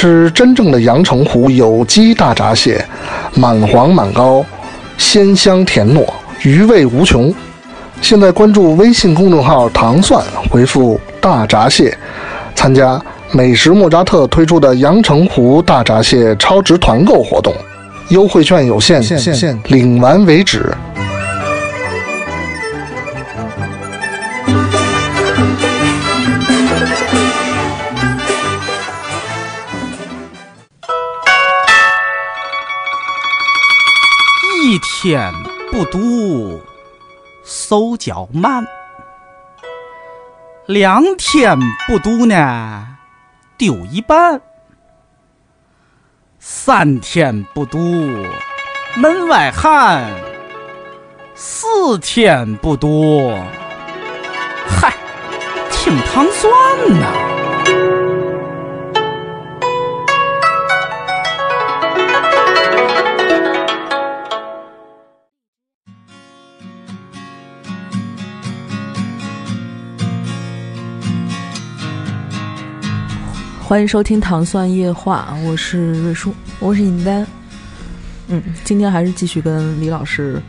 吃真正的阳澄湖有机大闸蟹，满黄满膏，鲜香甜糯，余味无穷。现在关注微信公众号“糖蒜”，回复“大闸蟹”，参加美食莫扎特推出的阳澄湖大闸蟹超值团购活动，优惠券有限，领完为止。天不读，手脚慢；两天不读呢，丢一半；三天不读，门外汉；四天不读，嗨，听糖蒜呐。欢迎收听《糖蒜夜话》，我是瑞叔，我是尹丹。嗯，今天还是继续跟李老师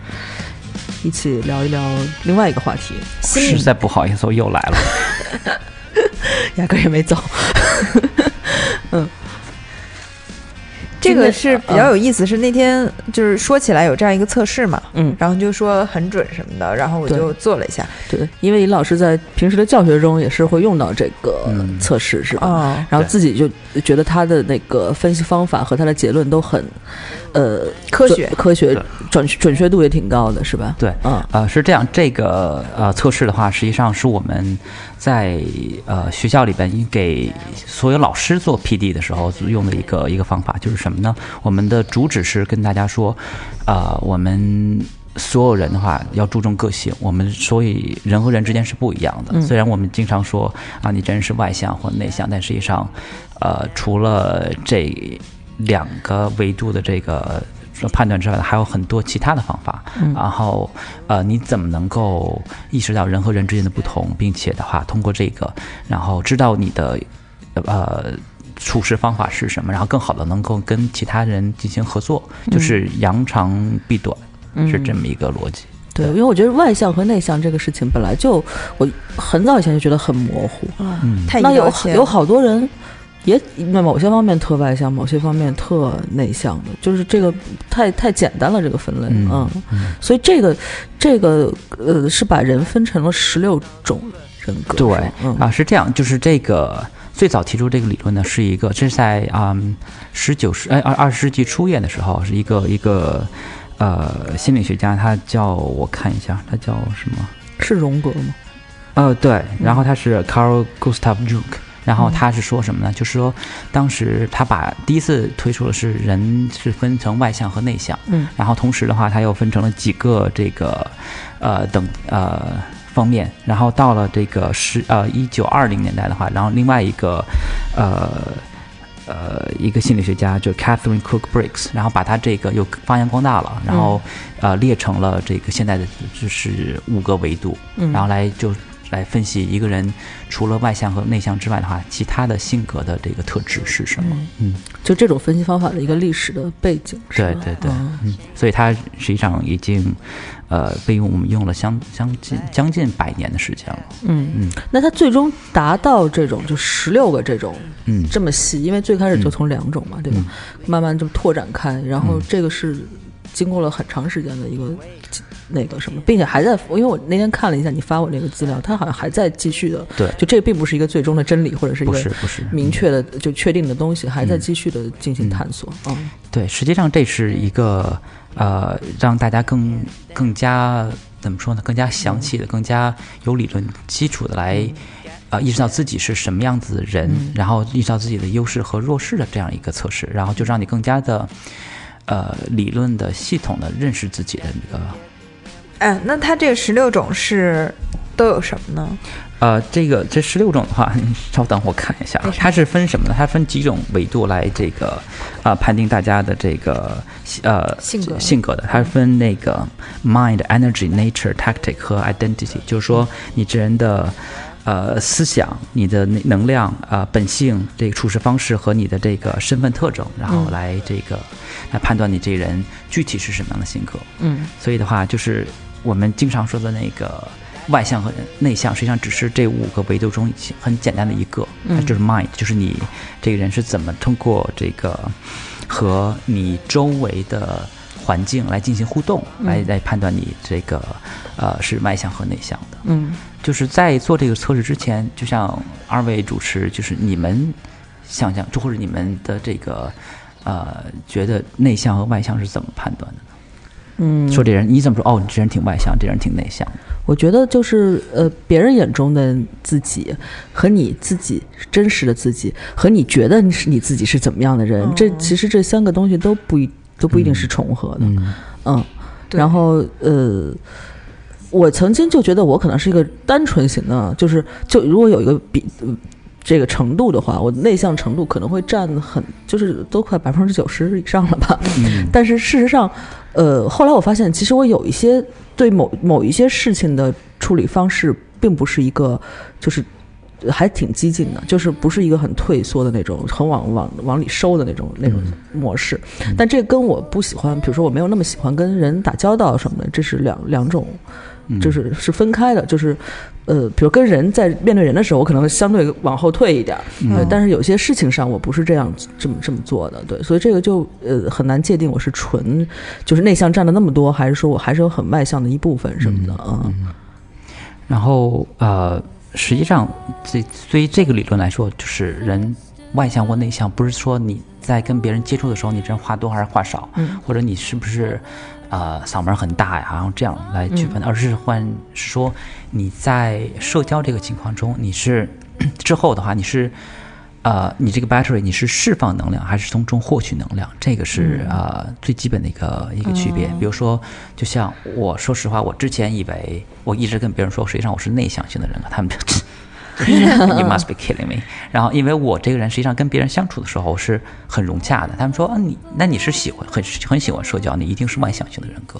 一起聊一聊另外一个话题。实在不好意思，我又来了，压根也没走。嗯。这个是比较有意思，是那天就是说起来有这样一个测试嘛，嗯，然后就说很准什么的，然后我就做了一下，对，因为李老师在平时的教学中也是会用到这个测试，是吧？然后自己就觉得他的那个分析方法和他的结论都很，呃，科学，科学准准确度也挺高的，是吧？对，嗯，呃，是这样，这个呃测试的话，实际上是我们。在呃学校里边，给所有老师做 PD 的时候用的一个一个方法就是什么呢？我们的主旨是跟大家说，啊，我们所有人的话要注重个性。我们所以人和人之间是不一样的。虽然我们经常说啊，你这人是外向或内向，但实际上，呃，除了这两个维度的这个。判断之外，还有很多其他的方法。然后，呃，你怎么能够意识到人和人之间的不同，并且的话，通过这个，然后知道你的呃处事方法是什么，然后更好的能够跟其他人进行合作，就是扬长避短，是这么一个逻辑。对，因为我觉得外向和内向这个事情本来就，我很早以前就觉得很模糊。嗯，那有有好多人。也那某些方面特外向，某些方面特内向的，就是这个太太简单了，这个分类嗯，所以这个这个呃是把人分成了十六种人格。对，啊是这样，就是这个最早提出这个理论呢，是一个这是在啊十九世哎二二十世纪初叶的时候，是一个一个呃心理学家，他叫我看一下，他叫什么？是荣格吗？呃对，然后他是 Carl Gustav Jung。然后他是说什么呢？就是说，当时他把第一次推出的是人是分成外向和内向，嗯，然后同时的话，他又分成了几个这个，呃等呃方面。然后到了这个十呃一九二零年代的话，然后另外一个呃呃一个心理学家就 Catherine Cook Briggs，然后把他这个又发扬光大了，然后呃列成了这个现在的就是五个维度，然后来就。来分析一个人除了外向和内向之外的话，其他的性格的这个特质是什么？嗯，就这种分析方法的一个历史的背景。对对对，嗯，所以它实际上已经呃被用我们用了相将近将近百年的时间了。嗯。嗯，那它最终达到这种就十六个这种嗯。这么细，因为最开始就从两种嘛，对吧？慢慢就拓展开，然后这个是经过了很长时间的一个。那个什么，并且还在，因为我那天看了一下你发我那个资料，它好像还在继续的。对，就这并不是一个最终的真理，或者是一个不是不是明确的就确定的东西，还在继续的进行探索。嗯，对，实际上这是一个呃，让大家更更加怎么说呢？更加详细的、更加有理论基础的来啊，意识到自己是什么样子的人，然后意识到自己的优势和弱势的这样一个测试，然后就让你更加的呃理论的、系统的认识自己的一个。哎，那它这个十六种是都有什么呢？呃，这个这十六种的话，稍等我看一下，它是分什么呢？它分几种维度来这个啊判定大家的这个呃性格性格的？它是分那个 mind、energy、nature、tactic 和 identity，就是说你这人的。呃思想、你的能能量啊、本性、这个处事方式和你的这个身份特征，然后来这个来判断你这人具体是什么样的性格。嗯所以的话，就是我们经常说的那个外向和内向，实际上只是这五个维度中很简单的一个，它就是 mind，就是你这个人是怎么通过这个和你周围的环境来进行互动，来来判断你这个呃是外向和内向的。嗯就是在做这个测试之前，就像二位主持，就是你们想象，就或者你们的这个呃，觉得内向和外向是怎么判断的呢？嗯，说这人你怎么说？哦，你这人挺外向，这人挺内向。我觉得就是呃，别人眼中的自己和你自己真实的自己，和你觉得你是你自己是怎么样的人，这其实这三个东西都不一都不一定是重合的。嗯然后呃，我曾经就觉得我可能是一个单纯型的，就是就如果有一个比。呃这个程度的话，我内向程度可能会占很，就是都快百分之九十以上了吧。嗯但是事实上，呃，后来我发现，其实我有一些对某某一些事情的处理方式，并不是一个，就是呃还挺激进的，就是不是一个很退缩的那种，很往往往里收的那种那种模式。但这跟我不喜欢，比如说我没有那么喜欢跟人打交道什么的，这是两两种，就是是分开的，就是。呃，比如跟人在面对人的时候，我可能相对往后退一点儿，对，但是有些事情上我不是这样这么这么做的，对，所以这个就呃很难界定我是纯就是内向占了那么多，还是说我还是有很外向的一部分什么的啊？然后呃，实际上这对于这个理论来说，就是人外向或内向，不是说你在跟别人接触的时候，你这人话多还是话少，嗯或者你是不是呃嗓门很大呀，然后这样来区分，而是换说你在社交这个情况中，你是 之后的话，你是。呃，你这个 battery 你是释放能量还是从中获取能量？这个是、呃最基本的一个一个区别。比如说，就像我说实话，我之前以为我一直跟别人说，实际上我是内向型的人格，他们就 You must be killing me。然后，因为我这个人实际上跟别人相处的时候是很融洽的，他们说啊，你那你是喜欢很很喜欢社交，你一定是外向型的人格。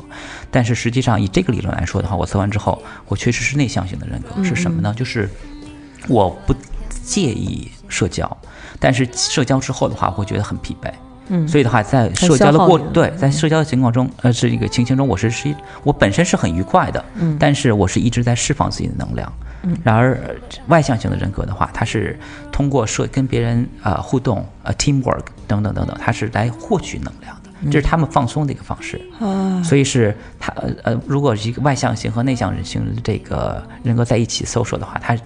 但是实际上以这个理论来说的话，我测完之后，我确实是内向型的人格。是什么呢？就是我不介意社交，但是社交之后的话，我会觉得很疲惫。嗯。所以的话，在社交的过对，在社交的情况中，呃，是一个情形中，我是是一我本身是很愉快的，嗯但是我是一直在释放自己的能量。嗯。然而，呃外向型的人格的话，他是通过社跟别人呃互动、呃 teamwork 等等等等，他是来获取能量的，这是他们放松的一个方式。啊，所以是他呃呃，如果是一个外向型和内向型的这个人格在一起 social 的话，他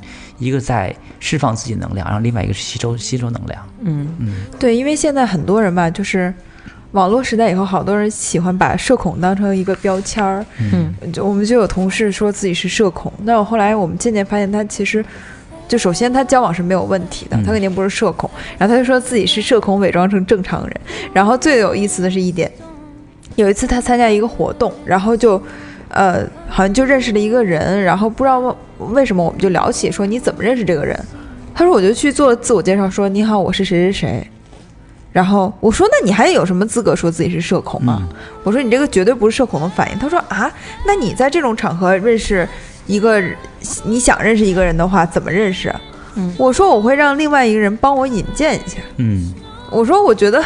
一个在释放自己能量，然后另外一个是吸收吸收能量。嗯嗯对，因为现在很多人吧，就是网络时代以后，好多人喜欢把社恐当成一个标签儿。嗯就我们就有同事说自己是社恐，但我后来我们渐渐发现，他其实就首先他交往是没有问题的，嗯他肯定不是社恐，然后他就说自己是社恐伪装成正常人。然后最有意思的是一点，有一次他参加一个活动，然后就。呃，好像就认识了一个人，然后不知道为为什么我们就聊起说你怎么认识这个人，他说我就去做自我介绍，说你好，我是谁谁谁。然后我说那你还有什么资格说自己是社恐吗？我说你这个绝对不是社恐的反应。他说啊，那你在这种场合认识一个你想认识一个人的话，怎么认识？嗯我说我会让另外一个人帮我引荐一下。嗯我说我觉得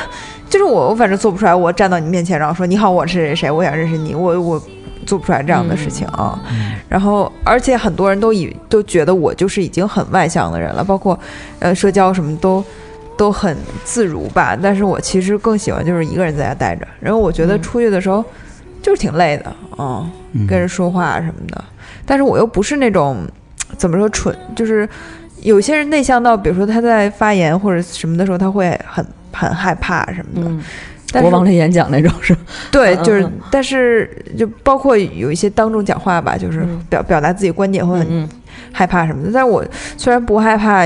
就是我，我反正做不出来，我站到你面前，然后说你好，我是谁谁，我想认识你，我我做不出来这样的事情啊。然后而且很多人都以都觉得我就是已经很外向的人了，包括呃社交什么都。都很自如吧，但是我其实更喜欢就是一个人在家待着，然后我觉得出去的时候就是挺累的，嗯，嗯。跟人说话什么的，但是我又不是那种怎么说蠢，就是有些人内向到，比如说他在发言或者什么的时候，他会很很害怕什么的。国王的演讲那种是吧，对，嗯就是嗯，但是就包括有一些当众讲话吧，就是嗯表表达自己观点会很嗯害怕什么的。但是我虽然不害怕，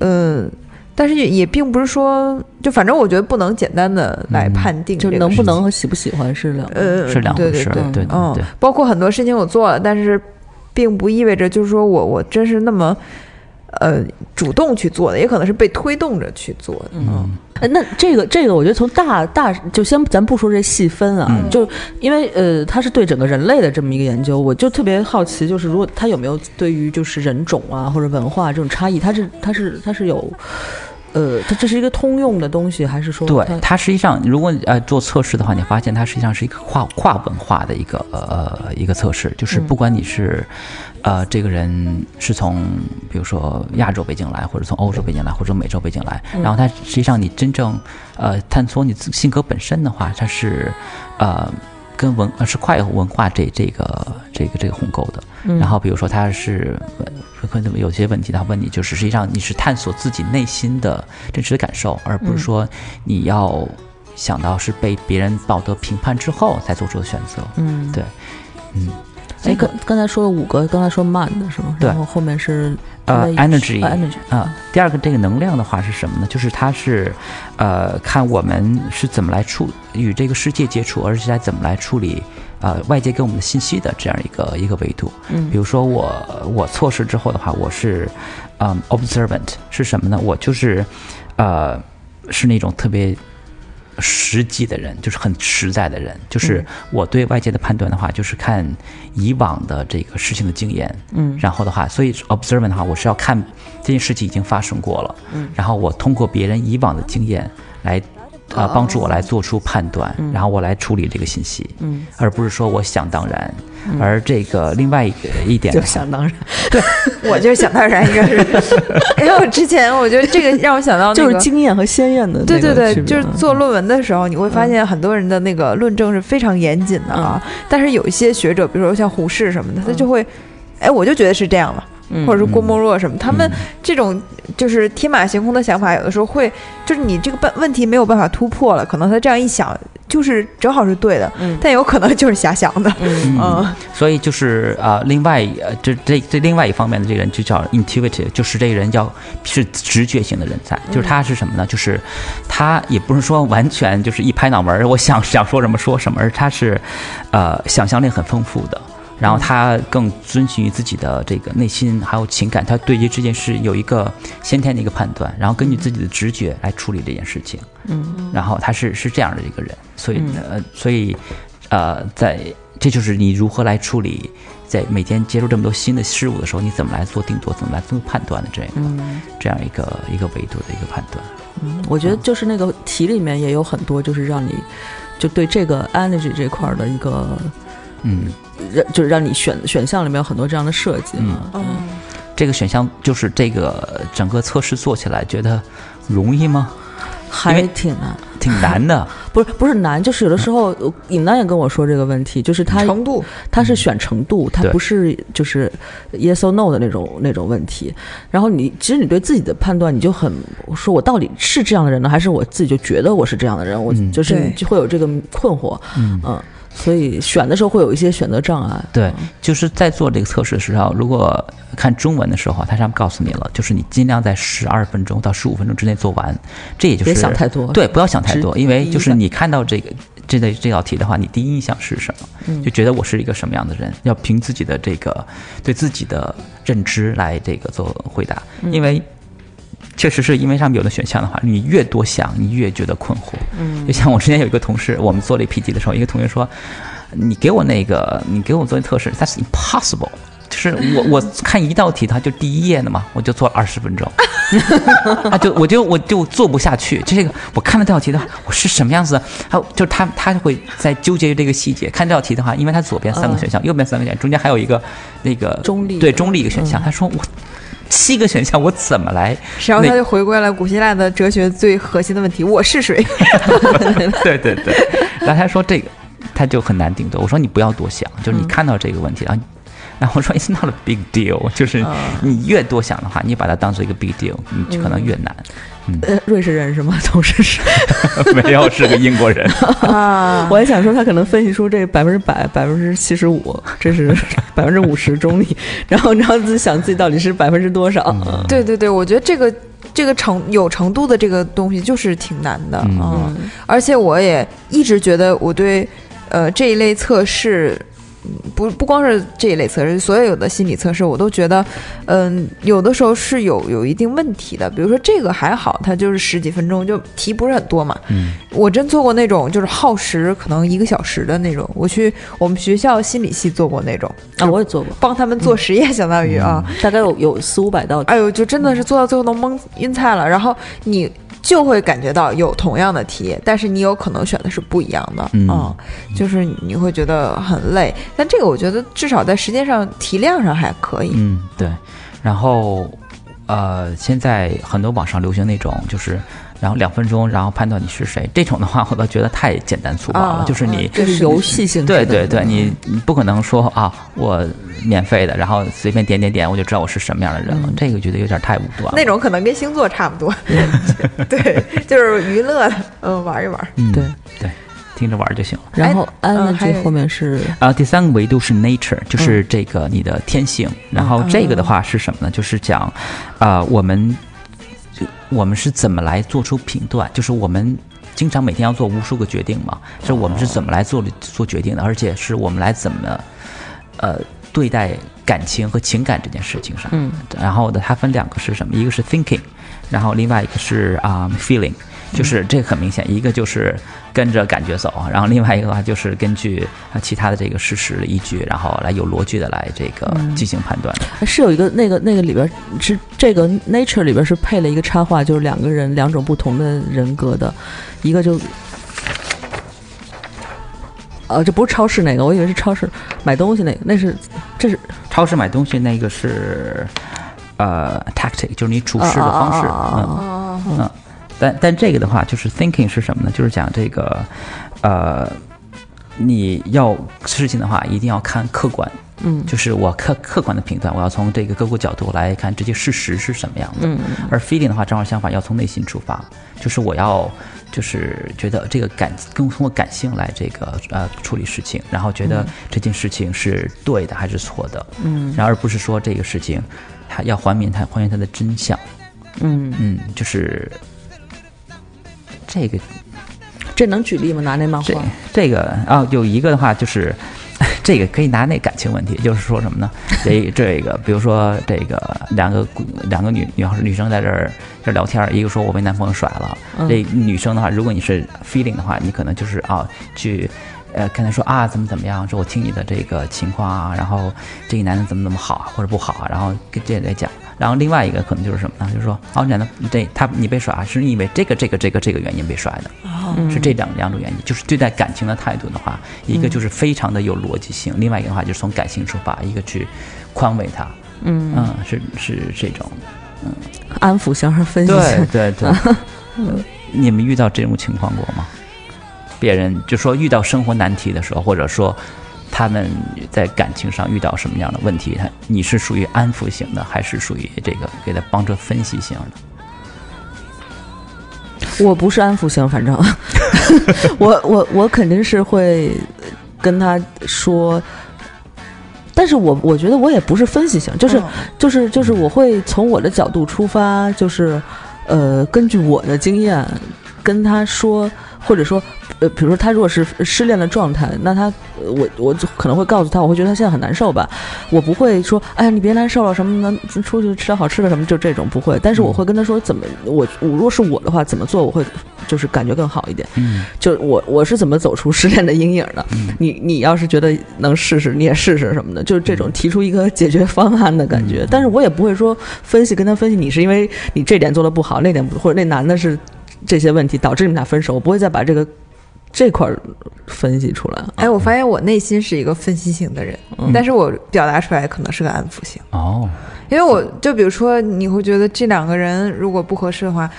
嗯。但是也也并不是说，就反正我觉得不能简单的来判定就这个事情能不能和喜不喜欢是两呃是两回事儿。对对对嗯对，包括很多事情我做了，但是并不意味着就是说我我真是那么呃主动去做的，也可能是被推动着去做的。嗯，哎，那这个这个，我觉得从大大就先咱不说这细分啊，就因为呃，它是对整个人类的这么一个研究，我就特别好奇，就是如果它有没有对于就是人种啊或者文化这种差异，它是它是它是有。呃，它这是一个通用的东西，还是说？对，它实际上，如果呃做测试的话，你发现它实际上是一个跨跨文化的一个呃一个测试，就是不管你是，呃，这个人是从比如说亚洲背景来，或者从欧洲背景来，或者美洲背景来，然后它实际上你真正呃探索你性格本身的话，它是呃。跟文是跨文化这这个这个这个鸿沟的，然后比如说他是可能有些问题，他问你就是实际上你是探索自己内心的真实的感受，而不是说你要想到是被别人道德评判之后才做出的选择。嗯，对，嗯。哎，刚刚才说了五个，刚才说慢的是吗？对，然后后面是呃，energy，energy 啊。第二个这个能量的话是什么呢？就是它是，呃，看我们是怎么来处与这个世界接触，而且在怎么来处理呃外界给我们的信息的这样一个一个维度。嗯，比如说我我测试之后的话，我是嗯 observant 是什么呢？我就是呃是那种特别。实际的人就是很实在的人，就是我对外界的判断的话，就是看以往的这个事情的经验，嗯，然后的话，所以 observant 的话，我是要看这件事情已经发生过了，嗯，然后我通过别人以往的经验来。啊，帮助我来做出判断，然后我来处理这个信息，嗯，而不是说我想当然。而这个另外一个一点，就想当然，对 我就是想当然，应该是。因为我之前我觉得这个让我想到，就是经验和鲜艳的。对对对，就是做论文的时候，你会发现很多人的那个论证是非常严谨的啊，但是有一些学者，比如说像胡适什么的，他就会，哎，我就觉得是这样了。或者是郭沫若什么，他们这种就是天马行空的想法，有的时候会就是你这个办问题没有办法突破了，可能他这样一想就是正好是对的，但有可能就是瞎想的。嗯，所以就是啊，另外呃，这这这另外一方面的这个人就叫 intuitive，就是这个人要是直觉型的人才，就是他是什么呢？就是他也不是说完全就是一拍脑门，我想想说什么说什么，而他是呃想象力很丰富的。然后他更遵循于自己的这个内心还有情感，他对于这件事有一个先天的一个判断，然后根据自己的直觉来处理这件事情。嗯，然后他是是这样的一个人，所以呃，所以呃，在这就是你如何来处理，在每天接触这么多新的事物的时候，你怎么来做定夺，怎么来做判断的这样一个这样一个一个维度的一个判断。嗯，我觉得就是那个题里面也有很多，就是让你就对这个 energy 这块的一个。嗯，让就是让你选选项里面有很多这样的设计嘛。嗯，这个选项就是这个整个测试做起来觉得容易吗？还挺难，挺难的。不是不是难，就是有的时候尹丹也跟我说这个问题，就是他程度，他是选程度，他不是就是 yes or no 的那种那种问题。然后你其实你对自己的判断，你就很说我到底是这样的人呢，还是我自己就觉得我是这样的人？我就是你就会有这个困惑。嗯嗯。所以选的时候会有一些选择障碍。对，就是在做这个测试的时候，如果看中文的时候，它上面告诉你了，就是你尽量在十二分钟到十五分钟之内做完。这也就是别想太多。对，不要想太多，因为就是你看到这个这类这道题的话，你第一印象是什么？就觉得我是一个什么样的人？要凭自己的这个对自己的认知来这个做回答，因为。确实是因为上面有的选项的话，你越多想，你越觉得困惑。嗯，就像我之前有一个同事，我们做了一 PT 的时候，一个同学说：“你给我那个，你给我做测试，That's impossible。”就是我 我看一道题，它就第一页的嘛，我就做了二十分钟，啊，就我就我就做不下去。这个我看了这道题的话，我是什么样子？还有就是他他会在纠结于这个细节。看这道题的话，因为它左边三个选项，右边三个选项，中间还有一个那个中立对中立一个选项。他说我。七个选项我怎么来？然后他就回归了古希腊的哲学最核心的问题：我是谁？对 对对。然后他说这个他就很难定夺。我说你不要多想，就是你看到这个问题，然后然后我说 It's not a big deal，就是你越多想的话，你把它当做一个 big deal，你就可能越难。呃，瑞士人是吗？同事是？没有，是个英国人。啊，我还想说他可能分析出这百分之百、百分之七十五，这是百分之五十中立，然后然后自己想自己到底是百分之多少？对对对，我觉得这个这个程有程度的这个东西就是挺难的嗯，而且我也一直觉得我对呃这一类测试。不不光是这一类测试，所有的心理测试，我都觉得，嗯，有的时候是有有一定问题的。比如说这个还好，它就是十几分钟，就题不是很多嘛。嗯，我真做过那种就是耗时可能一个小时的那种，我去我们学校心理系做过那种啊，我也做过，帮他们做实验，相当于啊，大概有有四五百道。哎呦，就真的是做到最后都蒙晕菜了。然后你。就会感觉到有同样的题，但是你有可能选的是不一样的嗯，就是你会觉得很累。但这个我觉得至少在时间上题量上还可以。嗯，对。然后，呃，现在很多网上流行那种就是。然后两分钟，然后判断你是谁，这种的话 我倒觉得太简单粗暴了。就是你这是游戏性对对对，你你不可能说啊，我免费的，然后随便点点点，我就知道我是什么样的人了。这个觉得有点太武断。那种可能跟星座差不多，对，就是娱乐，嗯，玩一玩，嗯对对，听着玩就行了。然后 energy 后面是啊，第三个维度是 nature，就是这个你的天性。然后这个的话是什么呢？就是讲啊，我们。就我们是怎么来做出评断？就是我们经常每天要做无数个决定嘛，是我们是怎么来做做决定的？而且是我们来怎么呃对待感情和情感这件事情上。嗯，然后呢它分两个是什么？一个是 thinking，然后另外一个是啊 feeling。就是这很明显，一个就是跟着感觉走，然后另外一个的话就是根据啊其他的这个事实依据，然后来有逻辑的来这个进行判断。是有一个那个那个里边是这个 Nature 里边是配了一个插画，就是两个人两种不同的人格的，一个就，呃，这不是超市那个，我以为是超市买东西那个，那是这是超市买东西那个是呃 tactic，就是你处事的方式，嗯嗯。但但这个的话，就是 thinking 是什么呢？就是讲这个，呃，你要事情的话，一定要看客观，嗯，就是我客客观的评断，我要从这个各个角度来看这些事实是什么样的。嗯，而 feeling 的话，正好相反，要从内心出发，就是我要就是觉得这个感，更通过感性来这个呃处理事情，然后觉得这件事情是对的还是错的，嗯，然后而不是说这个事情，它要还原它还原它的真相，嗯。嗯，就是。这个，这能举例吗？拿那漫画？这个啊，有一个的话就是，这个可以拿那感情问题，就是说什么呢？这这个，比如说这个两个两个女女孩女生在这儿这聊天，一个说我被男朋友甩了，这女生的话，如果你是 feeling 的话，你可能就是啊去呃跟他说啊怎么怎么样，说我听你的这个情况啊，然后这个男的怎么怎么好或者不好，然后跟这来讲。然后另外一个可能就是什么呢？就是说，哦，你呢？这他你被甩，是因为这个这个这个这个原因被甩的，是这两两种原因。就是对待感情的态度的话，一个就是非常的有逻辑性，另外一个的话就是从感性出发，一个去宽慰他，嗯嗯，是是这种，嗯，安抚型和分析型，对对对。你们遇到这种情况过吗？别人就说遇到生活难题的时候，或者说。他们在感情上遇到什么样的问题？他你是属于安抚型的，还是属于这个给他帮着分析型的？我不是安抚型，反正 我我我肯定是会跟他说，但是我我觉得我也不是分析型，就是就是就是我会从我的角度出发，就是呃根据我的经验跟他说，或者说。呃，比如说他如果是失恋的状态，那他我我可能会告诉他，我会觉得他现在很难受吧。我不会说，哎呀，你别难受了，什么能出去吃点好吃的什么，就这种不会。但是我会跟他说，怎么我我如果是我的话，怎么做我会就是感觉更好一点。嗯，就我我是怎么走出失恋的阴影的？你你要是觉得能试试，你也试试什么的，就是这种提出一个解决方案的感觉。但是我也不会说分析跟他分析，你是因为你这点做的不好，那点或者那男的是这些问题导致你们俩分手，我不会再把这个。这块分析出来，哎，我发现我内心是一个分析型的人，但是我表达出来可能是个安抚型。哦，因为我就比如说，你会觉得这两个人如果不合适的话，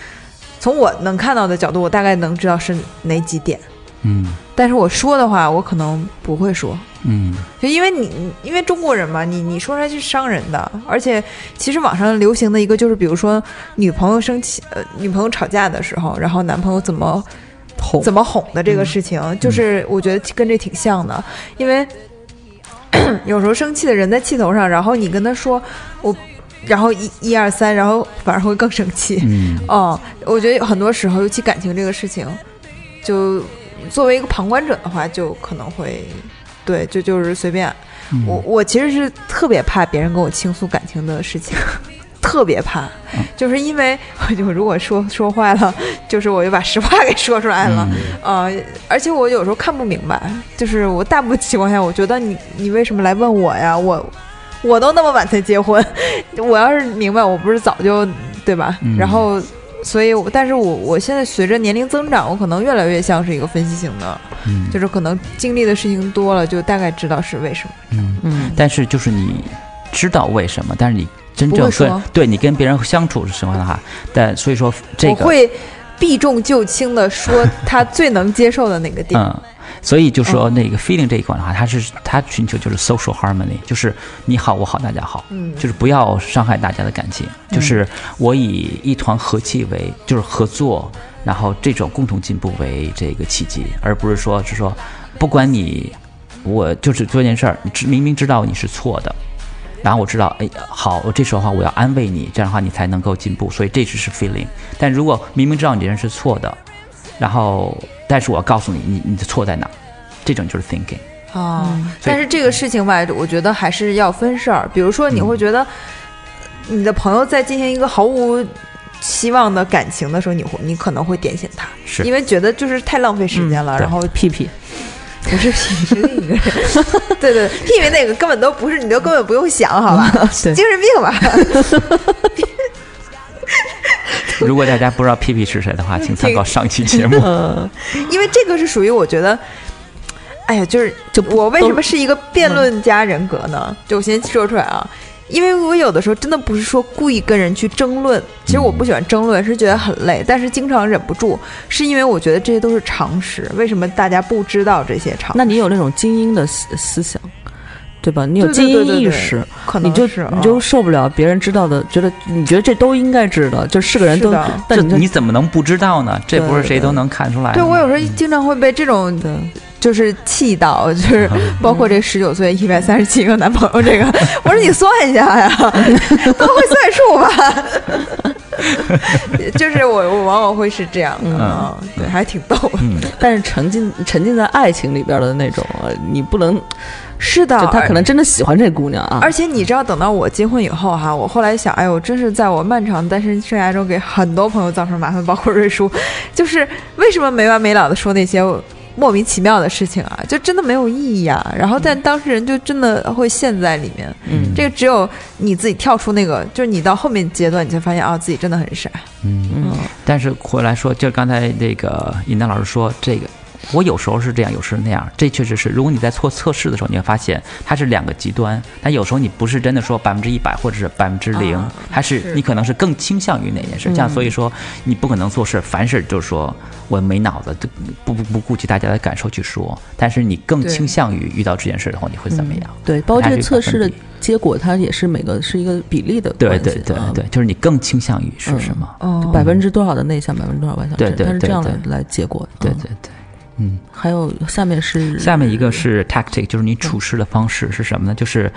从我能看到的角度，我大概能知道是哪几点，嗯，但是我说的话，我可能不会说，嗯，就因为你因为中国人嘛，你你说出来是伤人的，而且其实网上流行的一个就是，比如说女朋友生气，呃，女朋友吵架的时候，然后男朋友怎么哄。怎么哄的这个事情，就是我觉得跟这挺像的，因为 有时候生气的人在气头上，然后你跟他说我，然后一一二三，然后反而会更生气。嗯，哦，我觉得很多时候，尤其感情这个事情，就作为一个旁观者的话，就可能会对，就就是随便。我我其实是特别怕别人跟我倾诉感情的事情，特别怕，就是因为我 就如果说说坏了，就是我就把实话给说出来了，呃，而且我有时候看不明白，就是我大部分情况下，我觉得你你为什么来问我呀？我我都那么晚才结婚，我要是明白，我不是早就对吧？然后。所以，但是我我现在随着年龄增长，我可能越来越像是一个分析型的，嗯，就是可能经历的事情多了，就大概知道是为什么。嗯嗯。但是就是你知道为什么，但是你真正跟对你跟别人相处是什么的话，但所以说这个我会避重就轻的说他最能接受的那个点。嗯。所以就说那个 feeling 这一款的话，它是它寻求就是 social harmony，就是你好我好大家好，嗯，就是不要伤害大家的感情，就是我以一团和气为就是合作，然后这种共同进步为这个契机，而不是说是说不管你我就是做一件事儿，知明明知道你是错的，然后我知道哎好，我这时候的话我要安慰你，这样的话你才能够进步，所以这只是 feeling。但如果明明知道你这人是错的，然后。但是我告诉你，你你的错在哪？这种就是 thinking 啊。但是这个事情吧，我觉得还是要分事儿。比如说，你会觉得你的朋友在进行一个毫无希望的感情的时候，你会你可能会点醒他，是因为觉得就是太浪费时间了。然后屁屁不是屁屁是另一个人，对对，屁屁那个根本都不是，你都根本不用想，好吧？精神病吧。如果大家不知道皮皮是谁的话，请参考上期节目。因为这个是属于我觉得，哎呀，就是就我为什么是一个辩论家人格呢？就我先说出来啊，因为我有的时候真的不是说故意跟人去争论，其实我不喜欢争论，是觉得很累，但是经常忍不住，是因为我觉得这些都是常识。为什么大家不知道这些常识？那你有那种精英的思思想？对吧？你有精英意识，可能你就你就受不了别人知道的，觉得你觉得这都应该知道，就是个人都，但你怎么能不知道呢？这不是谁都能看出来。对我有时候经常会被这种就是气到，就是包括这十九岁一百三十七个男朋友这个，我说你算一下呀，都会算数吧？就是我我往往会是这样的，对，还挺逗。但是沉浸沉浸在爱情里边的那种，你不能。是的，他可能真的喜欢这姑娘啊！而且你知道，等到我结婚以后哈，我后来想，哎呦，真是在我漫长单身生涯中给很多朋友造成麻烦，包括瑞叔，就是为什么没完没了的说那些莫名其妙的事情啊？就真的没有意义啊！然后，但当事人就真的会陷在里面。嗯，这个只有你自己跳出那个，就是你到后面阶段，你才发现啊，自己真的很傻。嗯嗯。但是回来说，就刚才那个尹丹老师说这个。我有时候是这样，有时候那样，这确实是。如果你在做测试的时候，你会发现它是两个极端。但有时候你不是真的说百分之一百或者是百分之零，还是你可能是更倾向于哪件事。这样，所以说你不可能做事，凡事就是说我没脑子，不不不顾及大家的感受去说。但是你更倾向于遇到这件事的话，你会怎么样？对，包括这个测试的结果，它也是每个是一个比例的对对对对，就是你更倾向于是什么？哦，百分之多少的内向，百分之多少外向？对对对，它是这样来来结果。对对对。嗯，还有下面是下面一个是 tactic，就是你处事的方式是什么呢？就是，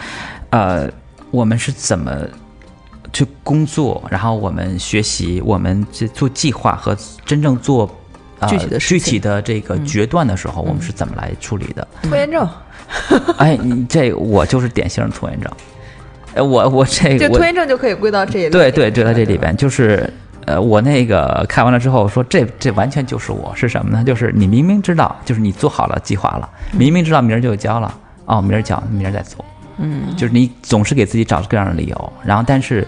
呃，我们是怎么去工作，然后我们学习，我们做计划和真正做具体的具体的这个决断的时候，我们是怎么来处理的？拖延症。哎，你这我就是典型的拖延症。呃，我我这个就拖延症就可以归到这里。对对，归到这里边就是。呃，我那个看完了之后说，这这完全就是我，是什么呢？就是你明明知道，就是你做好了计划了，明明知道明儿就交了，哦，明儿交，明儿再做，嗯，就是你总是给自己找各样的理由，然后但是，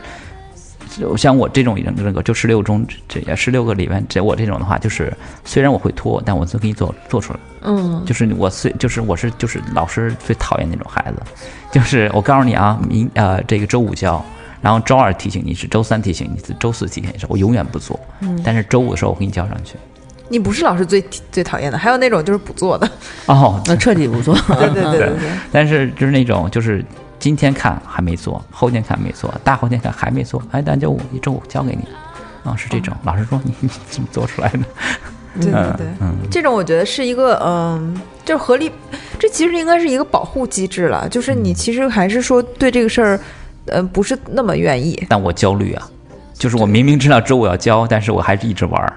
像我这种人格，就十六中这十六个里面，这我这种的话，就是虽然我会拖，但我都给你做做出来，嗯，就是我虽就是我是就是老师最讨厌那种孩子，就是我告诉你啊，明呃这个周五交。然后周二提醒你一次周三提醒你一次周四提醒你是我永远不做，但是周五的时候我给你交上去。你不是老师最最讨厌的，还有那种就是不做的。哦，那彻底不做。对对对对对。但是就是那种就是今天看还没做，后天看没做，大后天看还没做，哎，但周五一周五交给你。啊，是这种。老师说你 你怎么做出来的？对对对，嗯，这种我觉得是一个嗯，就是合理，这其实应该是一个保护机制了，就是你其实还是说对这个事儿。嗯，不是那么愿意，但我焦虑啊，就是我明明知道周五要交，但是我还是一直玩儿，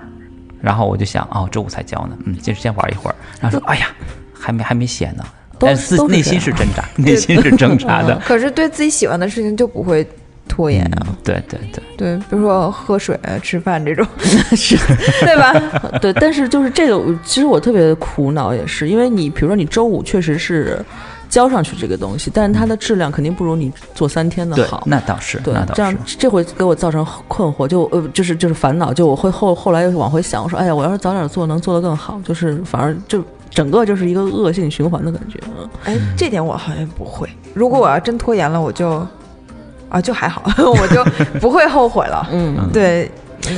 然后我就想，哦，周五才交呢，嗯，就是先玩一会儿，然后说，哎呀，还没还没写呢，但是内心是挣扎，内心是挣扎的。可是对自己喜欢的事情就不会拖延啊。对对对对，比如说喝水、吃饭这种，是，对吧？对，但是就是这个，其实我特别苦恼，也是因为你，比如说你周五确实是交上去这个东西，但是它的质量肯定不如你做三天的好。那倒是，对，这样这会给我造成困惑，就呃，就是就是烦恼，就我会后后来又往回想，我说，哎呀，我要是早点做，能做得更好，就是反而就。整个就是一个恶性循环的感觉，哎，这点我好像不会。如果我要真拖延了，我就，啊，就还好，我就 不会后悔了。嗯，对，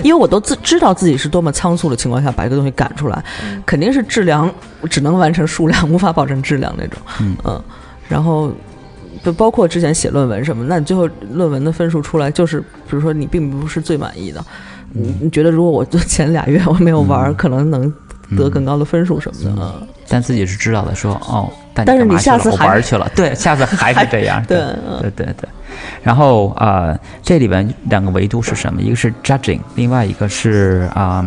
因为我都自知道自己是多么仓促的情况下把一个东西赶出来，肯定是质量只能完成数量，无法保证质量那种。嗯，然后就包括之前写论文什么，那你最后论文的分数出来，就是比如说你并不是最满意的，你你觉得如果我前俩月我没有玩，可能能。得更高的分数什么的，嗯。但自己是知道的，说哦，但是你下次玩去了，对，下次 还是这样，对，对对对。然后啊，这里边两个维度是什么？一个是 judging，另外一个是啊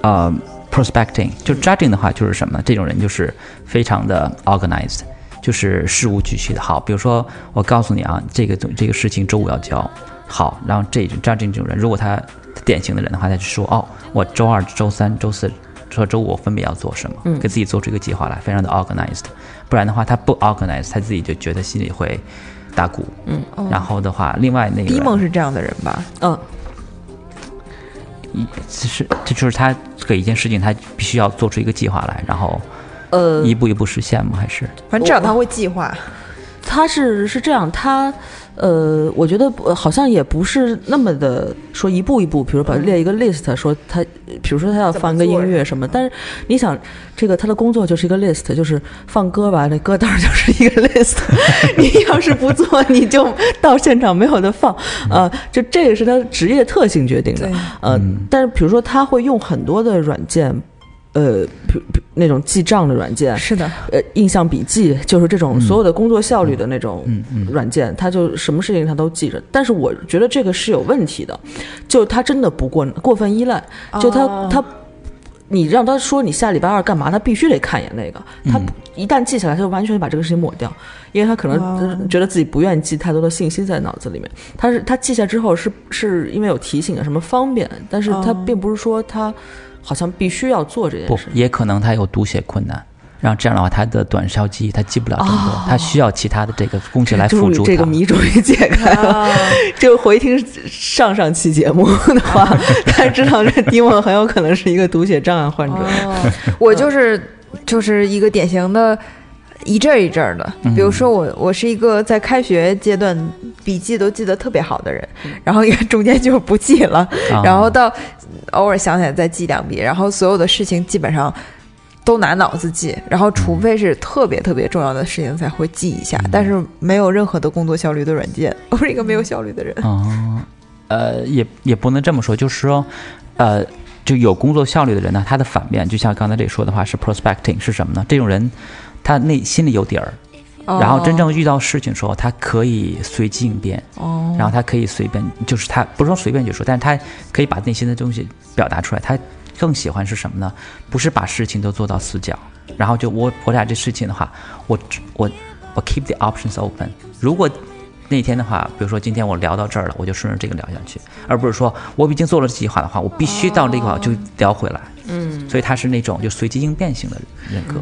啊 prospecting。就 judging 的话，就是什么？这种人就是非常的 organized，就是事无巨细的。好，比如说我告诉你啊，这个这个事情周五要交，好，然后这种 judging 这种人，如果他典型的人的话，他就说哦，我周二、周三、周四。说周五分别要做什么，给自己做出一个计划来，非常的 organized。不然的话，他不 organized，他自己就觉得心里会打鼓。嗯，然后的话，另外那个，迪梦是这样的人吧？嗯，一其实这就是他给一件事情，他必须要做出一个计划来，然后呃一步一步实现吗？还是反正至少他会计划。他是是这样，他。呃，我觉得好像也不是那么的说一步一步，比如把列一个 list，说他，比如说他要放个音乐什么，但是你想，这个他的工作就是一个 list，就是放歌吧，那歌单就是一个 list，你要是不做，你就到现场没有的放，呃，就这个是他职业特性决定的，呃，但是比如说他会用很多的软件。呃，那种记账的软件是的，呃，印象笔记就是这种所有的工作效率的那种软件，他就什么事情他都记着。但是我觉得这个是有问题的，就他真的不过过分依赖，就他他，你让他说你下礼拜二干嘛，他必须得看一眼那个。他一旦记下来，他就完全把这个事情抹掉，因为他可能觉得自己不愿意记太多的信息在脑子里面。他是他记下之后是是因为有提醒啊什么方便，但是他并不是说他。好像必须要做这件事，不也可能他有读写困难，然后这样的话他的短效记忆他记不了这么多，他需要其他的这个工具来辅助他。这个谜终于解开了，就回听上上期节目的话，他知道这迪蒙很有可能是一个读写障碍患者。我就是就是一个典型的。一阵一阵的，比如说我，我是一个在开学阶段笔记都记得特别好的人，然后也中间就不记了，然后到偶尔想起来再记两笔，然后所有的事情基本上都拿脑子记，然后除非是特别特别重要的事情才会记一下，但是没有任何的工作效率的软件，我是一个没有效率的人。哦，呃，也也不能这么说，就是说，呃，就有工作效率的人呢，他的反面，就像刚才这说的话，是 prospecting 是什么呢？这种人。他内心里有底儿，然后真正遇到事情的时候，他可以随机应变，然后他可以随便，就是他不是说随便就说，但是他可以把内心的东西表达出来。他更喜欢是什么呢？不是把事情都做到死角，然后就我我俩这事情的话，我我我 keep the options open。如果那天的话，比如说今天我聊到这儿了，我就顺着这个聊下去，而不是说我已经做了计划的话，我必须到这个就聊回来。嗯，所以他是那种就随机应变型的人格。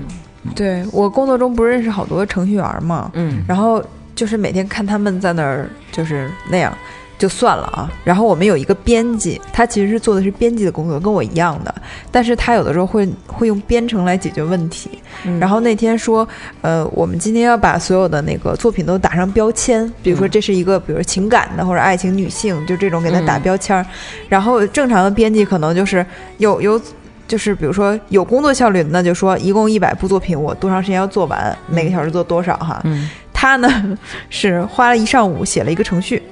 对我工作中不是认识好多程序员嘛，嗯，然后就是每天看他们在那儿就是那样，就算了啊。然后我们有一个编辑，他其实是做的是编辑的工作，跟我一样的，但是他有的时候会会用编程来解决问题。然后那天说，呃，我们今天要把所有的那个作品都打上标签，比如说这是一个，比如情感的或者爱情女性，就这种给他打标签。然后正常的编辑可能就是有有。就是比如说有工作效率，那就说一共一百部作品，我多长时间要做完，每个小时做多少哈。嗯，他呢是花了一上午写了一个程序。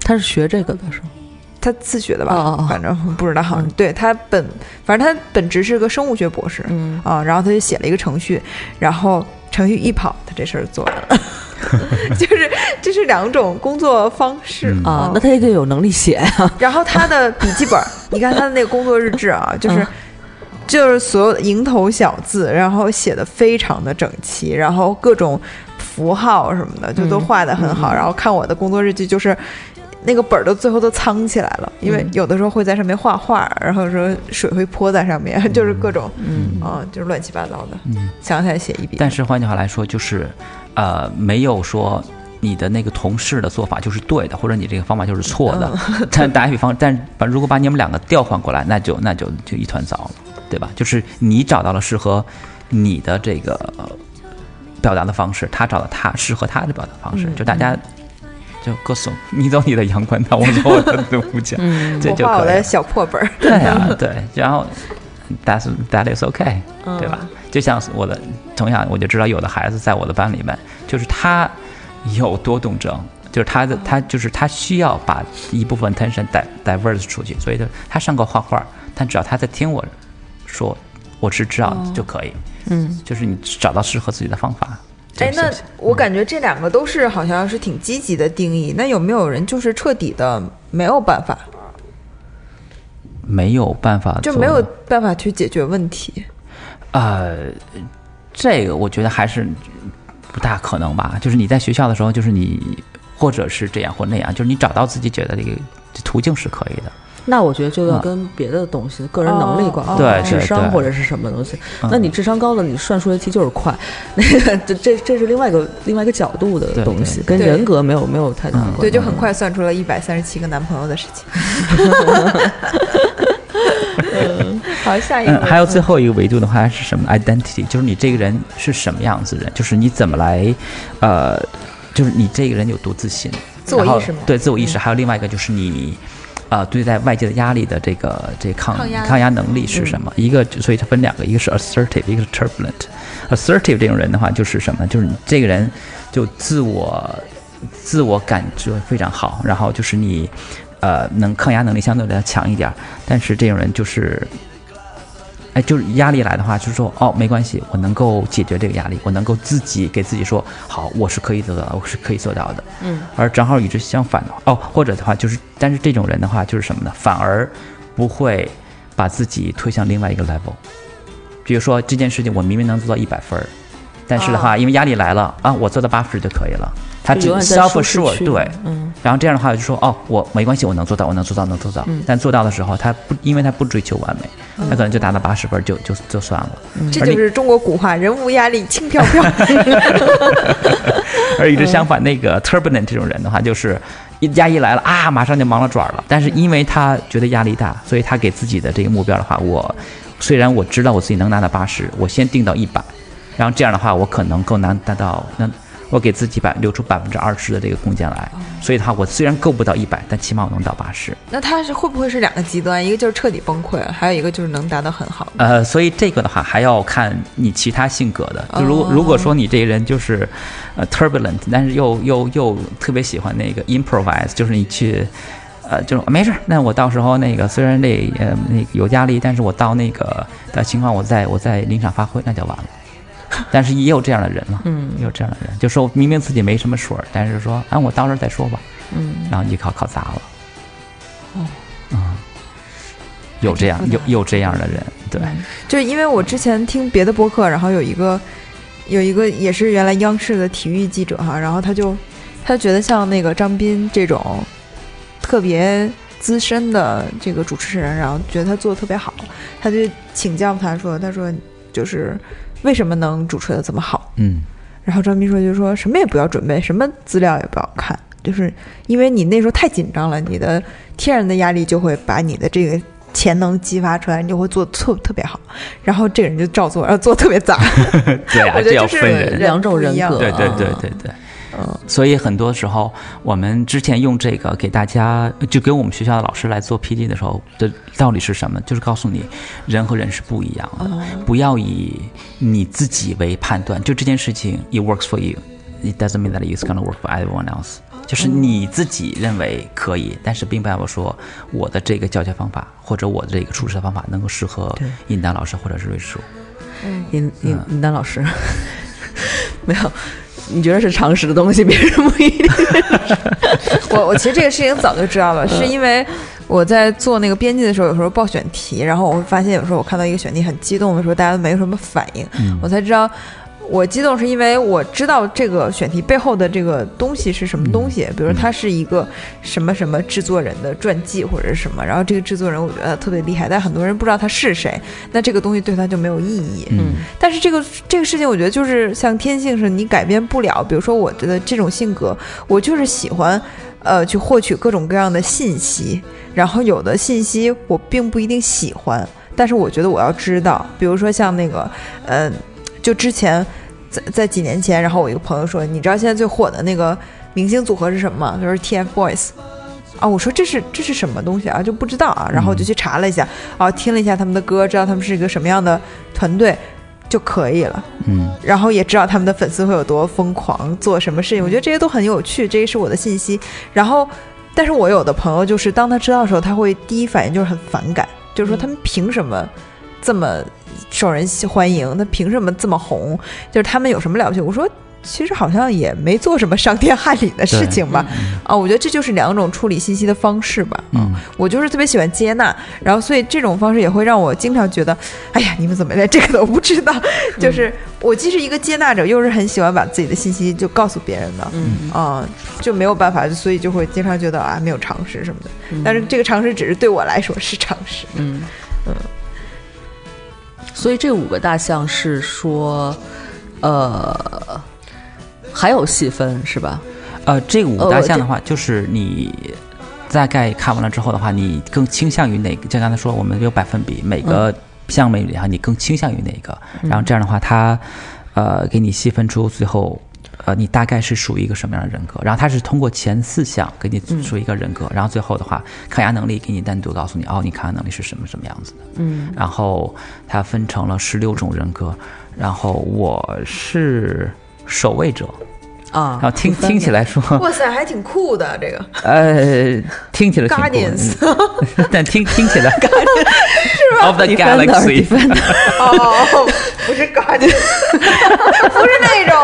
他是学这个的是吗？他自学的吧？反正不知道。对他本，反正他本职是个生物学博士。嗯啊，然后他就写了一个程序，然后程序一跑，他这事儿做完了。就是这是两种工作方式啊，那他也得有能力写呀。然后他的笔记本，你看他的那个工作日志啊，就是就是所有的蝇头小字，然后写的非常的整齐，然后各种符号什么的就都画的很好。然后看我的工作日记，就是那个本儿都最后都藏起来了，因为有的时候会在上面画画，然后说水会泼在上面，就是各种嗯。啊，就是乱七八糟的，嗯。想起来写一笔。但是换句话来说，就是呃，没有说。你的那个同事的做法就是对的，或者你这个方法就是错的。但打比方，但把如果把你们两个调换过来，那就那就就一团糟了，对吧？就是你找到了适合你的这个表达的方式，他找到他适合他的表达方式，就大家就各走，你走你的阳关道，我走我的 独木桥，这就画我的小破本儿。对啊，对，然后 that's that is okay，对吧？就像我的同样，我就知道有的孩子在我的班里面，就是他。有多动症，就是他的他就是他需要把一部分 tension divert 出去，所以就他上课画画，但只要他在听我说，我是知道就可以。嗯，就是你找到适合自己的方法。哎，那我感觉这两个都是好像是挺积极的定义。那有没有人就是彻底的没有办法？没有办法，就没有办法去解决问题？呃，这个我觉得还是。不大可能吧？就是你在学校的时候，就是你，或者是这样或那样，就是你找到自己觉得这个途径是可以的。那我觉得就要跟别的东西、个人能力挂钩，对智商或者是什么东西。那你智商高了，你算数学题就是快。那 个这这这是另外一个另外一个角度的东西，跟人格没有没有太大关系。对，就很快算出了一百三十七个男朋友的事情。好，下一个还有最后一个维度的话是什么？identity，就是你这个人是什么样子的人，就是你怎么来，呃，就是你这个人有多自信，自我意识吗？对，自我意识。还有另外一个就是你，呃，对待外界的压力的这个这抗抗压能力是什么？一个，所以它分两个，一个是 assertive，一个是 turbulent。assertive 这种人的话就是什么？就是你这个人就自我自我感觉非常好，然后就是你。呃，能抗压能力相对来强一点，但是这种人就是，哎，就是压力来的话，就是说，哦，没关系，我能够解决这个压力，我能够自己给自己说，好，我是可以做到的，我是可以做到的。嗯。而正好与之相反的话，哦，或者的话，就是，但是这种人的话，就是什么呢？反而不会把自己推向另外一个 level。比如说这件事情，我明明能做到一百分儿，但是的话，因为压力来了啊，我做到八十就可以了。他只 self sure 对，嗯，然后这样的话就说哦，我没关系，我能做到，我能做到，能做到。但做到的时候，他不，因为他不追求完美，他可能就达到八十分就就就算了。这就是中国古话，人无压力轻飘飘。而与之相反，那个 turbulent 这种人的话，就是一压一来了啊，马上就忙了转了。但是因为他觉得压力大，所以他给自己的这个目标的话，我虽然我知道我自己能拿到八十，我先定到一百，然后这样的话，我可能够拿达到那。我给自己百留出百分之二十的这个空间来，所以的话，我虽然够不到一百，但起码我能到八十。那他是会不会是两个极端？一个就是彻底崩溃，还有一个就是能达到很好。呃，所以这个的话还要看你其他性格的。就如如果说你这个人就是，呃，turbulent，但是又又又特别喜欢那个 improvise，就是你去，呃，就是没事，那我到时候那个虽然这呃那个有压力，但是我到那个的情况，我再我再临场发挥，那就完了。但是也有这样的人嘛，嗯，也有这样的人，就说明明自己没什么水，但是说，哎，我到时候再说吧，嗯，然后一考考砸了，哦，嗯，有这样有有这样的人，对，就是因为我之前听别的播客，然后有一个有一个也是原来央视的体育记者哈，然后他就他觉得像那个张斌这种特别资深的这个主持人，然后觉得他做的特别好，他就请教他说，他说就是。为什么能主持的这么好？嗯，然后张斌说，就说什么也不要准备，什么资料也不要看，就是因为你那时候太紧张了，你的天然的压力就会把你的这个潜能激发出来，你就会做特特别好。然后这个人就照做，然后做特别杂。对啊，这要分人，两种人格。对对对对对。所以很多时候，我们之前用这个给大家，就给我们学校的老师来做 PD 的时候的道理是什么？就是告诉你，人和人是不一样的，不要以你自己为判断。就这件事情，it works for you，it doesn't mean that it's gonna work for everyone else。就是你自己认为可以，但是并不代表说我的这个教学方法或者我的这个处事的方法能够适合尹丹老师或者是瑞叔。嗯，尹尹尹丹老师 没有。你觉得是常识的东西，别人不一定。我我其实这个事情早就知道了，是因为我在做那个编辑的时候，有时候报选题，然后我会发现有时候我看到一个选题很激动的时候，大家都没有什么反应，我才知道。我激动是因为我知道这个选题背后的这个东西是什么东西，比如它是一个什么什么制作人的传记或者是什么，然后这个制作人我觉得特别厉害，但很多人不知道他是谁，那这个东西对他就没有意义。嗯，但是这个这个事情我觉得就是像天性似的，你改变不了。比如说我觉得这种性格，我就是喜欢，呃，去获取各种各样的信息，然后有的信息我并不一定喜欢，但是我觉得我要知道，比如说像那个，呃。就之前，在在几年前，然后我一个朋友说，你知道现在最火的那个明星组合是什么吗？就是 TFBOYS，啊，我说这是这是什么东西啊？就不知道啊，然后我就去查了一下，啊，听了一下他们的歌，知道他们是一个什么样的团队就可以了，嗯，然后也知道他们的粉丝会有多疯狂，做什么事情，我觉得这些都很有趣，这些是我的信息。然后，但是我有的朋友就是当他知道的时候，他会第一反应就是很反感，就是说他们凭什么这么。受人欢迎，那凭什么这么红？就是他们有什么了不起？我说，其实好像也没做什么伤天害理的事情吧。啊，我觉得这就是两种处理信息的方式吧。嗯，我就是特别喜欢接纳，然后所以这种方式也会让我经常觉得，哎呀，你们怎么连这个都不知道？就是我既是一个接纳者，又是很喜欢把自己的信息就告诉别人的。嗯啊，就没有办法，所以就会经常觉得啊，没有常识什么的。但是这个常识只是对我来说是常识。嗯嗯。所以这五个大项是说，呃，还有细分是吧？呃，这五个大项的话，就是你大概看完了之后的话，你更倾向于哪个？就刚才说，我们有百分比，每个项目里哈，你更倾向于哪个？然后这样的话，它呃，给你细分出最后。呃，你大概是属于一个什么样的人格？然后他是通过前四项给你出一个人格，然后最后的话，抗压能力给你单独告诉你，哦，你抗压能力是什么什么样子的。嗯。然后它分成了十六种人格，然后我是守卫者。啊。然后听听起来说。哇塞，还挺酷的这个。呃，听起来。Guardians。但听听起来。是吧？Of the galaxy。哦，不是 Guardians，不是那种，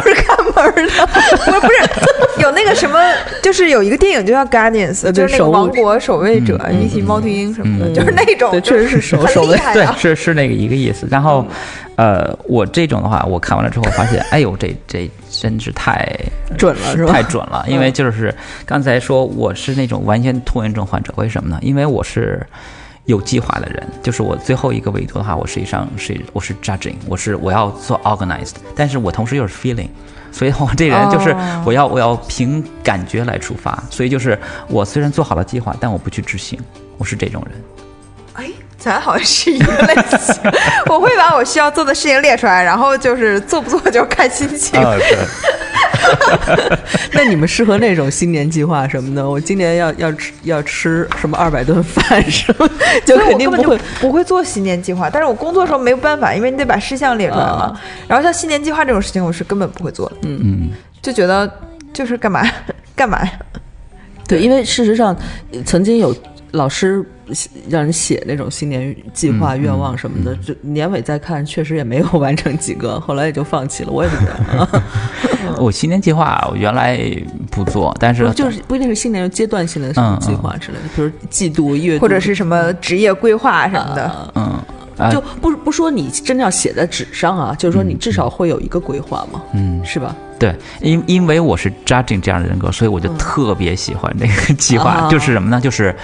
不是看。门的，不不是有那个什么，就是有一个电影就叫《Guardians》，就是那个王国守卫者，一起猫头鹰什么的，就是那种，确实是守守卫，对，是是那个一个意思。然后，呃，我这种的话，我看完了之后发现，哎呦，这这真是太准了，是吧？太准了，因为就是刚才说我是那种完全拖延症患者，为什么呢？因为我是。有计划的人，就是我最后一个维度的话，我实际上是我是 judging，我是我要做 organized，但是我同时又是 feeling，所以我这人就是我要我要凭感觉来出发，所以就是我虽然做好了计划，但我不去执行，我是这种人。哎，咱好像是一个类型，我会把我需要做的事情列出来，然后就是做不做就看心情。那你们适合那种新年计划什么的？我今年要要吃要吃什么二百顿饭什么，就肯定不会不会做新年计划。但是我工作的时候没有办法，因为你得把事项列出来嘛。然后像新年计划这种事情，我是根本不会做的。嗯嗯，就觉得就是干嘛 干嘛呀？对，因为事实上曾经有老师。让人写那种新年计划、愿望什么的，就年尾再看，确实也没有完成几个，后来也就放弃了。我也是这样。我新年计划我原来不做，但是就是不一定是新年，阶段性的什么计划之类的，比如季度、月或者是什么职业规划什么的。嗯，就不不说你真的要写在纸上啊，就是说你至少会有一个规划嘛，嗯，是吧？对，因因为我是 judging 这样的人格，所以我就特别喜欢这个计划，就是什么呢？就是。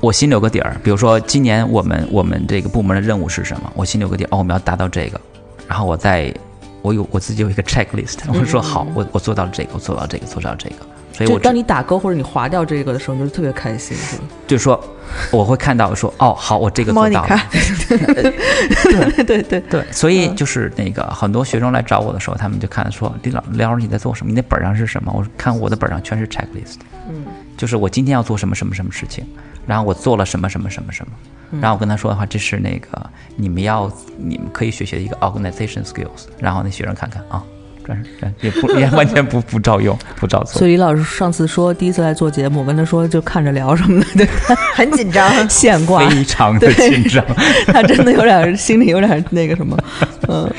我心里有个底儿，比如说今年我们我们这个部门的任务是什么？我心里有个底儿，哦，我们要达到这个，然后我再我有我自己有一个 checklist，我说好，我我做到了这个，我做到这个，做到这个，所以我当你打勾或者你划掉这个的时候，你就特别开心，是吧？就是说我会看到说哦，好，我这个做到了，对 对对对，所以就是那个很多学生来找我的时候，他们就看说李老李老师你在做什么？你那本上是什么？我看我的本上全是 checklist，嗯，就是我今天要做什么什么什么事情。然后我做了什么什么什么什么，然后我跟他说的话，这是那个你们要你们可以学习的一个 organization skills。然后那学生看看啊，转转也不也完全不不照用不照做。所以李老师上次说第一次来做节目，我跟他说就看着聊什么的，对，很紧张，现挂，非常的紧张，他真的有点心里有点那个什么，嗯。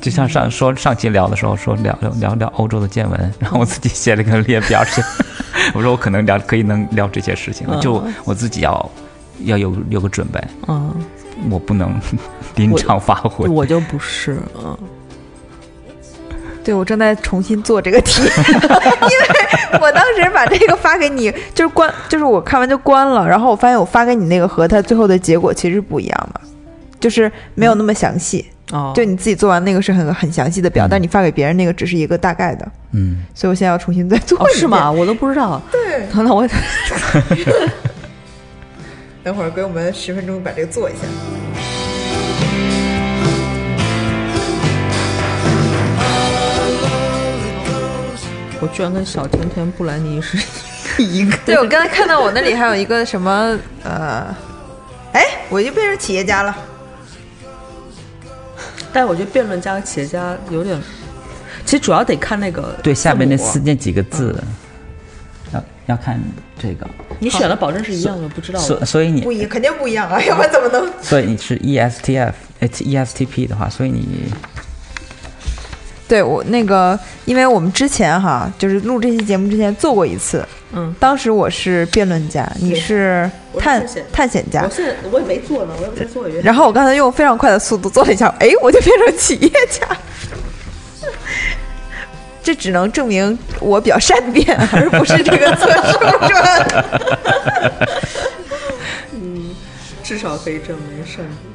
就像上说上期聊的时候说聊聊聊聊欧洲的见闻，然后我自己写了个列表，是我说我可能聊可以能聊这些事情，就我自己要要有有个准备，嗯，我不能临场发挥，我就不是，嗯。对，我正在重新做这个题，因为我当时把这个发给你，就是关，就是我看完就关了，然后我发现我发给你那个和它最后的结果其实是不一样的，就是没有那么详细。哦，就你自己做完那个是很很详细的表，但你发给别人那个只是一个大概的。嗯，所以我现在要重新再做。是吗？我都不知道。对，等等我 等会儿给我们十分钟把这个做一下。我居然跟小甜甜布兰妮是一个。对，我刚才看到我那里还有一个什么呃，哎，我就变成企业家了。但我觉得辩论家和企业家有点，其实主要得看那个对下面那四那几个字，要要看这个。你选了保证是一样的，不知道。所所以你不一肯定不一样啊，要不然怎么能？所以你是 E S T F H E S T P 的话，所以你。对我那个，因为我们之前哈，就是录这期节目之前做过一次，嗯，当时我是辩论家，你是探探险家，我现在我也没做呢，我也没做。然后我刚才用非常快的速度做了一下，哎，我就变成企业家，这只能证明我比较善变，而不是这个测试。嗯，至少可以证明善变。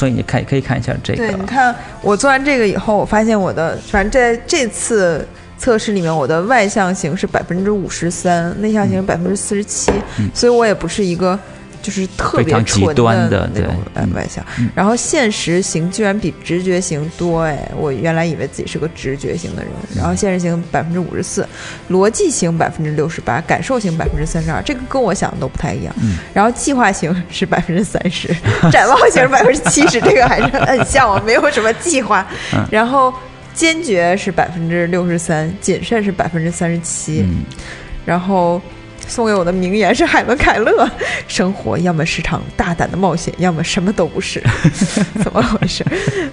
所以你看，可以看一下这个。对，你看我做完这个以后，我发现我的，反正在这次测试里面，我的外向型是百分之五十三，内向型百分之四十七，所以我也不是一个。就是特别纯的那种外向，然后现实型居然比直觉型多哎！我原来以为自己是个直觉型的人，然后现实型百分之五十四，逻辑型百分之六十八，感受型百分之三十二，这个跟我想的都不太一样。然后计划型是百分之三十，展望型百分之七十，这个还是很像我，没有什么计划。然后坚决是百分之六十三，谨慎是百分之三十七，然后。送给我的名言是海伦·凯勒：“ 生活要么是场大胆的冒险，要么什么都不是。”怎么回事？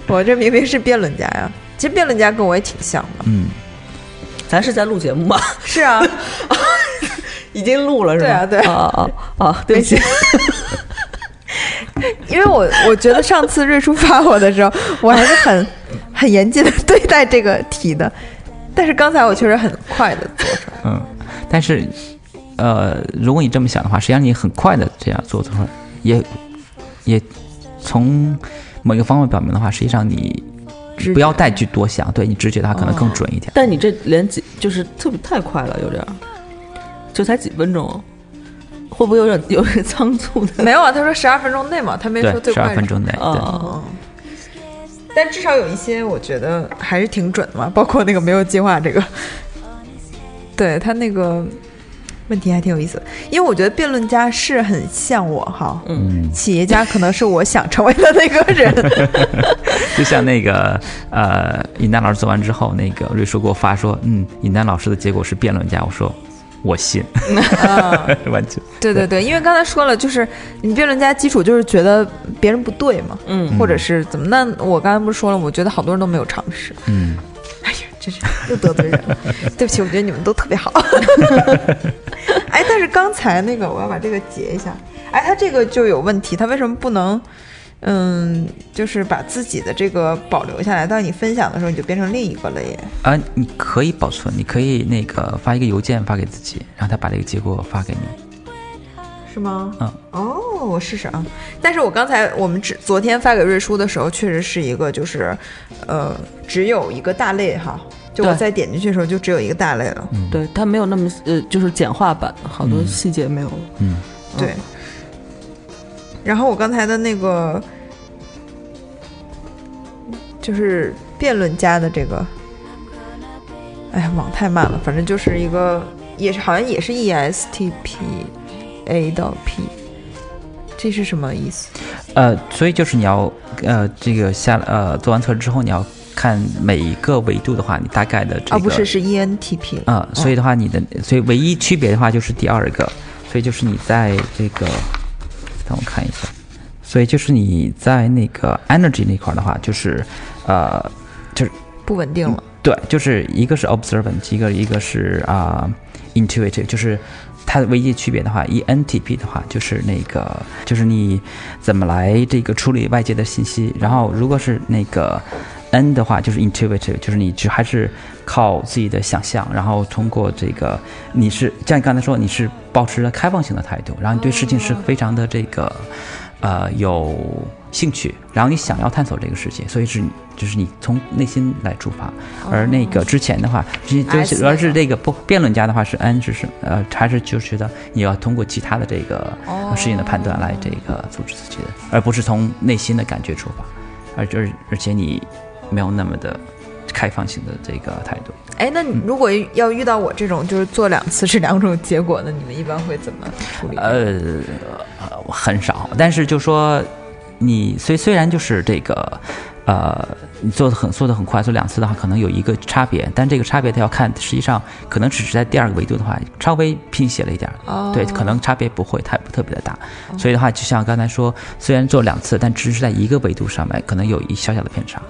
我这明明是辩论家呀！其实辩论家跟我也挺像的。嗯，咱是在录节目吗？是啊，已经录了是吧？对啊，对啊啊啊！对不起，因为我我觉得上次瑞叔发我的时候，我还是很很严谨的对待这个题的，但是刚才我确实很快的做出来。嗯，但是。呃，如果你这么想的话，实际上你很快的这样做的话，也也从某一个方面表明的话，实际上你不要再去多想，对你直觉的话可能更准一点。但你这连几就是特别太快了，有点，就才几分钟，会不会有点有点仓促的？没有啊，他说十二分钟内嘛，他没说最快。十二分钟内，对。但至少有一些，我觉得还是挺准的嘛，包括那个没有计划这个，对他那个。问题还挺有意思，因为我觉得辩论家是很像我哈，嗯，企业家可能是我想成为的那个人，就像那个呃，尹丹老师做完之后，那个瑞叔给我发说，嗯，尹丹老师的结果是辩论家，我说我信，完全。对对对，因为刚才说了，就是你辩论家基础就是觉得别人不对嘛，嗯，或者是怎么？那我刚才不是说了，我觉得好多人都没有尝试，嗯。又得罪人了，对不起，我觉得你们都特别好。哎，但是刚才那个，我要把这个截一下。哎，他这个就有问题，他为什么不能，嗯，就是把自己的这个保留下来？当你分享的时候，你就变成另一个了耶。啊，你可以保存，你可以那个发一个邮件发给自己，然后他把这个结果发给你。是吗？嗯哦，我试试啊。但是我刚才我们只昨天发给瑞叔的时候，确实是一个就是，呃，只有一个大类哈。就我再点进去的时候，就只有一个大类了。嗯，对，它没有那么呃，就是简化版，好多细节没有了。嗯，对。然后我刚才的那个，就是辩论家的这个，哎呀，网太慢了，反正就是一个，也是好像也是 E S T P。A 到 P，这是什么意思？呃，所以就是你要呃，这个下呃做完测试之后，你要看每一个维度的话，你大概的这个啊不是是 ENTP 啊，所以的话你的所以唯一区别的话就是第二个，所以就是你在这个，让我看一下，所以就是你在那个 energy 那块儿的话，就是呃，就是不稳定了。对，就是一个是 observant，一个一个是啊 intuitive，就是它的唯一区别的话，ENTP 的话就是那个就是你怎么来这个处理外界的信息，然后如果是那个 N 的话就是 intuitive，就是你只还是靠自己的想象，然后通过这个你是像你刚才说你是保持着开放性的态度，然后你对事情是非常的这个呃有兴趣，然后你想要探索这个世界，所以是就是你从内心来出发，而那个之前的话，就是而是这个不辩论家的话是 N，就是呃还是就觉得你要通过其他的这个呃事情的判断来这个组织自己的，而不是从内心的感觉出发，而就是而且你没有那么的开放性的这个态度。哎，那你如果要遇到我这种就是做两次是两种结果的，你们一般会怎么处理？呃，呃很少，但是就说你虽虽然就是这个，呃，你做的很做的很快，做两次的话可能有一个差别，但这个差别它要看，实际上可能只是在第二个维度的话稍微拼写了一点儿，哦对，可能差别不会太特别的大，所以的话就像刚才说，虽然做两次，但只是在一个维度上面可能有一小小的偏差。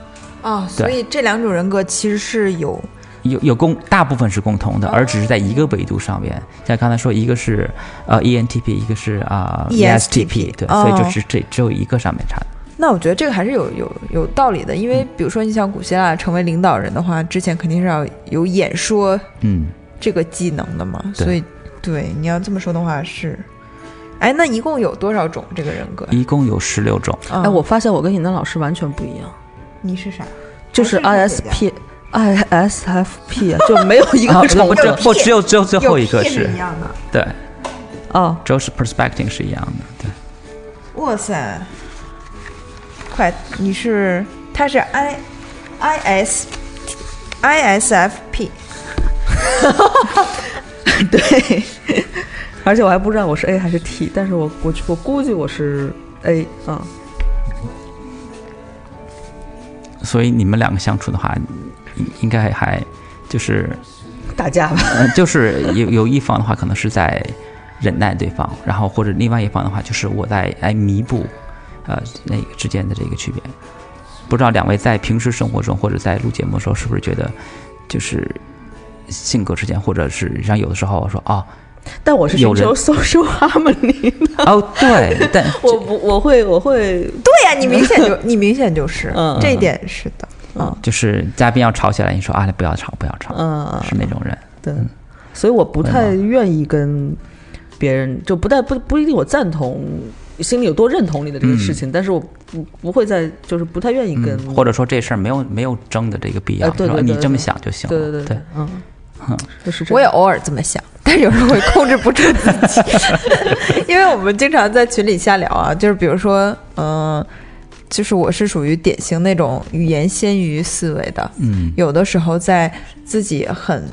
哦，所以这两种人格其实是有有有共大部分是共同的，而只是在一个维度上面。像刚才说，一个是呃 ENTP，一个是啊、ESTP 对，哦所以就是这只有一个上面差的。那我觉得这个还是有有有道理的，因为比如说你像古希腊成为领导人的话，之前肯定是要有演说嗯，这个技能的嘛，对所以对你要这么说的话是，哎，那一共有多少种这个人格？一共有十六种。哎哎，我发现我跟你的老师完全不一样，你是啥？就是还是科学 ISP、ISFP 啊，就没有一 啊个重不只的不只有只有最后一个是一样的。对，哦。只有是 perspective 是一样的。对，哇塞，快，你是他是 I I S I S F P，对，而且我还不知道我是 A 还是 T，但是我我我估计我是 A 啊、所以你们两个相处的话，应应该还就是打架吧。呃，就是有有一方的话，可能是在忍耐对方，然后或者另外一方的话，就是我在来弥补，呃，那个之间的这个区别。不知道两位在平时生活中或者在录节目的时候，是不是觉得就是性格之间，或者是像有的时候我说哦但我是寻求 social harmony 的，哦对，但我不我会我会。对呀、你明显就 你明显就是，嗯这一点是的，嗯，就是嘉宾要吵起来，你说啊不要吵不要吵，嗯是那种人。对，所以我不太愿意跟别人，就不太不不一定我赞同，心里有多认同你的这个事情，但是我不不会再就是不太愿意跟，嗯，或者说这事儿没有没有争的这个必要，对对对你这么想就行了。对对对对，嗯，就是这我也偶尔这么想，但是有时候会控制不住自己，因为我们经常在群里瞎聊啊，就是比如说，嗯、就是我是属于典型那种语言先于思维的，嗯。有的时候在自己很，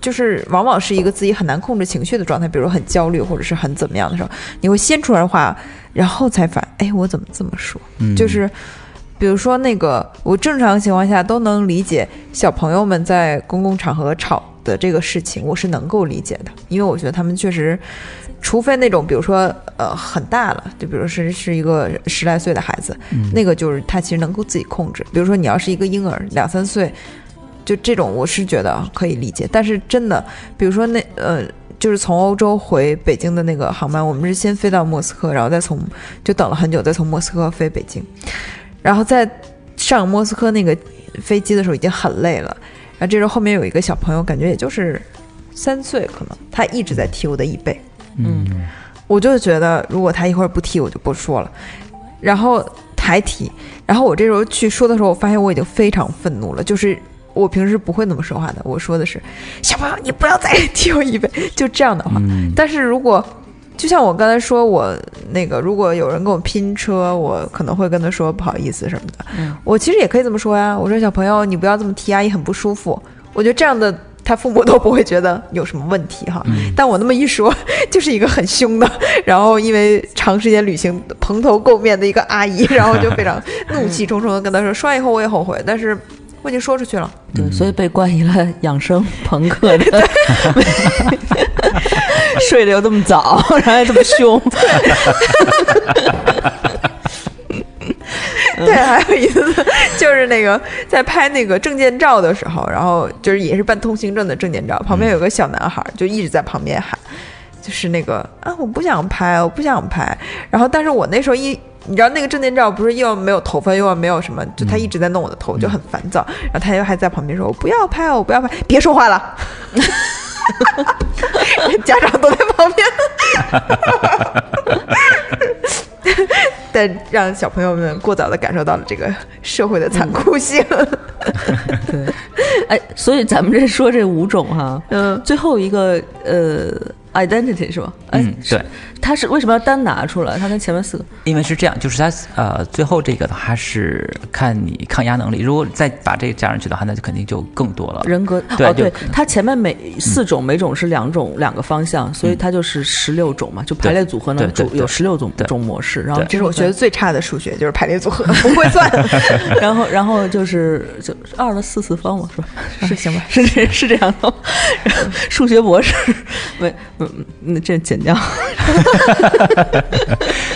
就是往往是一个自己很难控制情绪的状态，比如很焦虑或者是很怎么样的时候，你会先出来话，然后才反，哎，我怎么这么说？嗯，就是比如说那个，我正常情况下都能理解小朋友们在公共场合吵的这个事情，我是能够理解的，因为我觉得他们确实，除非那种比如说呃很大了，就比如是是一个十来岁的孩子，那个就是他其实能够自己控制。比如说你要是一个婴儿两三岁，就这种我是觉得可以理解，但是真的，比如说那呃。就是从欧洲回北京的那个航班，我们是先飞到莫斯科，然后再从就等了很久，再从莫斯科飞北京。然后在上莫斯科那个飞机的时候已经很累了，然后这时候后面有一个小朋友，感觉也就是三岁，可能他一直在踢我的椅背，嗯我就觉得如果他一会儿不踢，我就不说了，然后还踢，然后我这时候去说的时候，我发现我已经非常愤怒了，就是。我平时不会那么说话的，我说的是小朋友，你不要再踢我椅背，就这样的话。嗯但是如果就像我刚才说，我那个如果有人跟我拼车，我可能会跟他说不好意思什么的。嗯我其实也可以这么说呀，我说小朋友，你不要这么踢，阿姨很不舒服。我觉得这样的他父母都不会觉得有什么问题哈。但我那么一说，就是一个很凶的，然后因为长时间旅行蓬头垢面的一个阿姨，然后就非常怒气冲冲的跟他说，说完以后我也后悔，但是我已经说出去了。对，所以被冠以了养生朋克的，睡得又这么早，然后还这么凶，对，还有一次就是那个在拍那个证件照的时候，然后就是也是办通行证的证件照，旁边有个小男孩就一直在旁边喊，就是那个啊，我不想拍，我不想拍。然后，但是我那时候一，你知道那个证件照不是又没有头发，又没有什么，就他一直在弄我的头，就很烦躁。然后他又还在旁边说：“我不要拍，我不要拍，别说话了。” 家长都在旁边，但让小朋友们过早的感受到了这个社会的残酷性。对，哎，所以咱们这说这五种哈，嗯，最后一个呃。Identity 是吧？嗯，对，它是为什么要单拿出来？它跟前面四个，因为是这样，就是它呃，最后这个的话是看你抗压能力。如果再把这个加上去的话，那就肯定就更多了。人格对对，它前面每四种，每种是两种两个方向，所以它就是十六种嘛，就排列组合呢，有十六种种模式。然后这是我觉得最差的数学，就是排列组合不会算。然后然后就是就二的四次方嘛，是吧？是行吧？是是这样的。数学博士没。嗯，那这剪掉。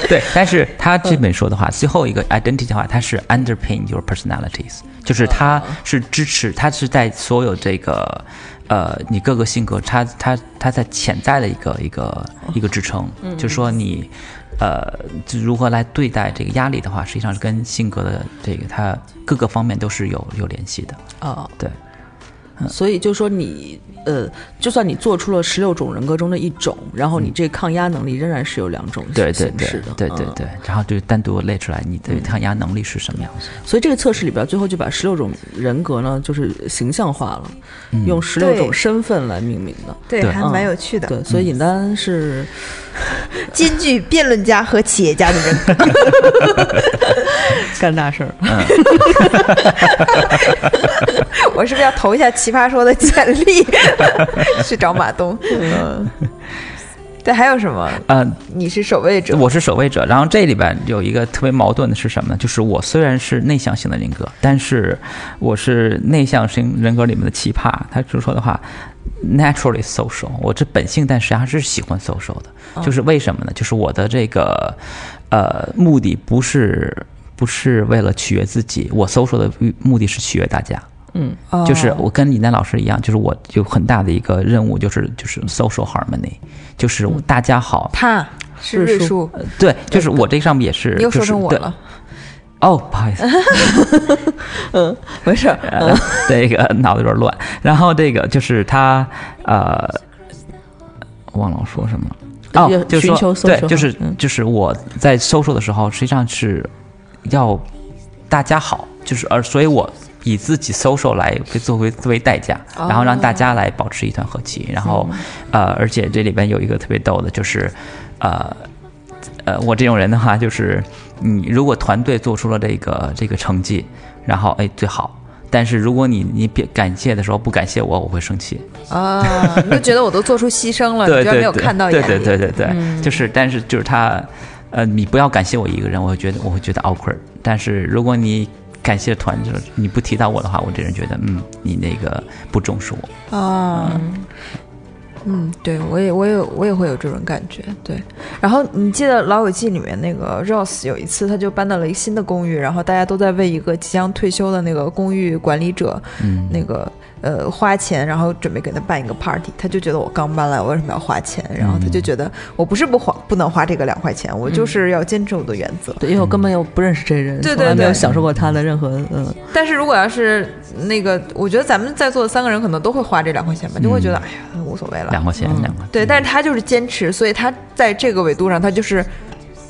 对，但是他这本书的话，最后一个 identity 的话，它是 underpin your personalities，就是它是支持，它是在所有这个呃你各个性格，它它它在潜在的一个一个一个支撑，就是说你呃如何来对待这个压力的话，实际上是跟性格的这个它各个方面都是有有联系的。哦，对，所以就说你。呃，就算你做出了十六种人格中的一种，然后你这抗压能力仍然是有两种形式的，对对对，然后就单独列出来你的抗压能力是什么样子。所以这个测试里边，最后就把十六种人格呢，就是形象化了，用十六种身份来命名的，对，还蛮有趣的。对，所以尹丹是 兼具辩论家和企业家的人，干大事儿。我是不是要投一下《奇葩说》的简历？去找马东。嗯，对，还有什么？嗯，你是守卫者，我是守卫者。然后这里边有一个特别矛盾的是什么呢？就是我虽然是内向型的人格，但是我是内向型人格里面的奇葩。他就说的话，naturally social，我这本性，但实际上是喜欢 social 的。就是为什么呢？就是我的这个呃目的不是不是为了取悦自己，我 social 的目的是取悦大家。嗯，就是我跟李楠老师一样，就是我有很大的一个任务，就是就是 social harmony，就是大家好。他是瑞叔，对，就是我这上面也是。你又说成我了。哦，不好意思。嗯，没事儿。这个脑子有点乱。然后这个就是他呃，忘了我说什么了。哦，就是说，对，就是就是我在 social 的时候，实际上是要大家好，就是而所以我。以自己 social 来作为作为代价，然后让大家来保持一团和气。然后，呃，而且这里边有一个特别逗的，就是，呃，呃，我这种人的话，就是你如果团队做出了这个这个成绩，然后哎最好，但是如果你你别感谢的时候不感谢我，我会生气。啊，你就觉得我都做出牺牲了，你居然没有看到眼里。对对对对对，就是，但是就是他，呃，你不要感谢我一个人，我会觉得我会觉得 awkward。但是如果你感谢团，就是你不提到我的话，我这人觉得，嗯，你那个不重视我啊。嗯，对我也，我也，我也会有这种感觉。对，然后你记得《老友记》里面那个 Rose 有一次，他就搬到了一个新的公寓，然后大家都在为一个即将退休的那个公寓管理者，嗯，那个。呃，花钱，然后准备给他办一个 party，他就觉得我刚搬来，我为什么要花钱？然后他就觉得我不是不花，不能花这个两块钱，我就是要坚持我的原则。对，因为我根本又不认识这人，对对对，没有享受过他的任何嗯。但是如果要是那个，我觉得咱们在座的三个人可能都会花这两块钱吧，就会觉得哎呀无所谓了。两块钱，两块。对，但是他就是坚持，所以他在这个维度上，他就是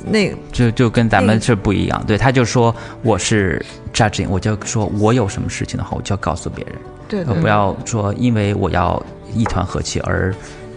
那就就跟咱们是不一样。对，他就说我是 judging，我就说我有什么事情的话，我就要告诉别人。对，不要说因为我要一团和气而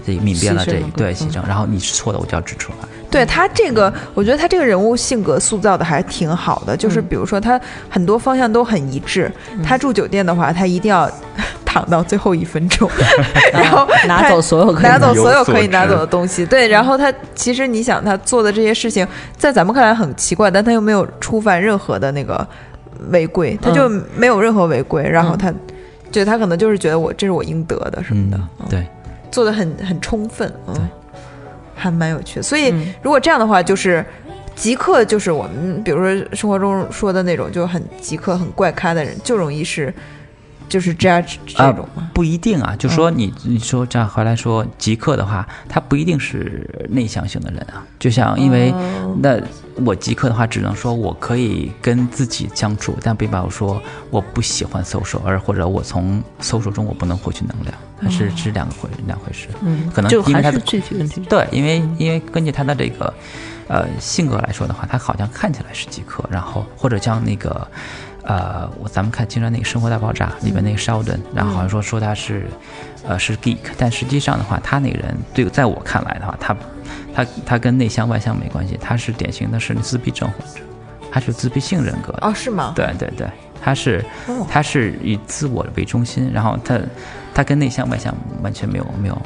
这泯灭了这一对牺牲，然后你是错的，我就要指出来。对他这个，我觉得他这个人物性格塑造的还挺好的，就是比如说他很多方向都很一致。他住酒店的话，他一定要 躺到最后一分钟，然后拿走所有拿走所有可以拿走的东西。对，然后他其实你想他做的这些事情，在咱们看来很奇怪，但他又没有触犯任何的那个违规，他就没有任何违规，然后他。就他可能就是觉得我这是我应得的什么的，对，做的很很充分，嗯，还蛮有趣的。所以如果这样的话，就是极客就是我们，比如说生活中说的那种，就很极客、很怪咖的人，就容易是。就是这样这种吗？不一定啊，就说你你说这样回来说极客的话，他不一定是内向型的人啊。就像因为那我极客的话，只能说我可以跟自己相处，但并没有说我不喜欢 social，而或者我从 social 中我不能获取能量，它是是两个回两回事。嗯，可能就因为他的具体问题。对，因为因为根据他的这个呃性格来说的话，他好像看起来是极客，然后或者像那个。呃，我咱们看经常那个《生活大爆炸》里面那个 Sheldon，然后好像说说他是，呃，是 geek，但实际上的话，他那个人对，在我看来的话，他，他他跟内向外向没关系，他是典型的是自闭症患者，他是自闭性人格哦，是吗？对对对，他是他是以自我为中心，然后他他跟内向外向完全没有没有。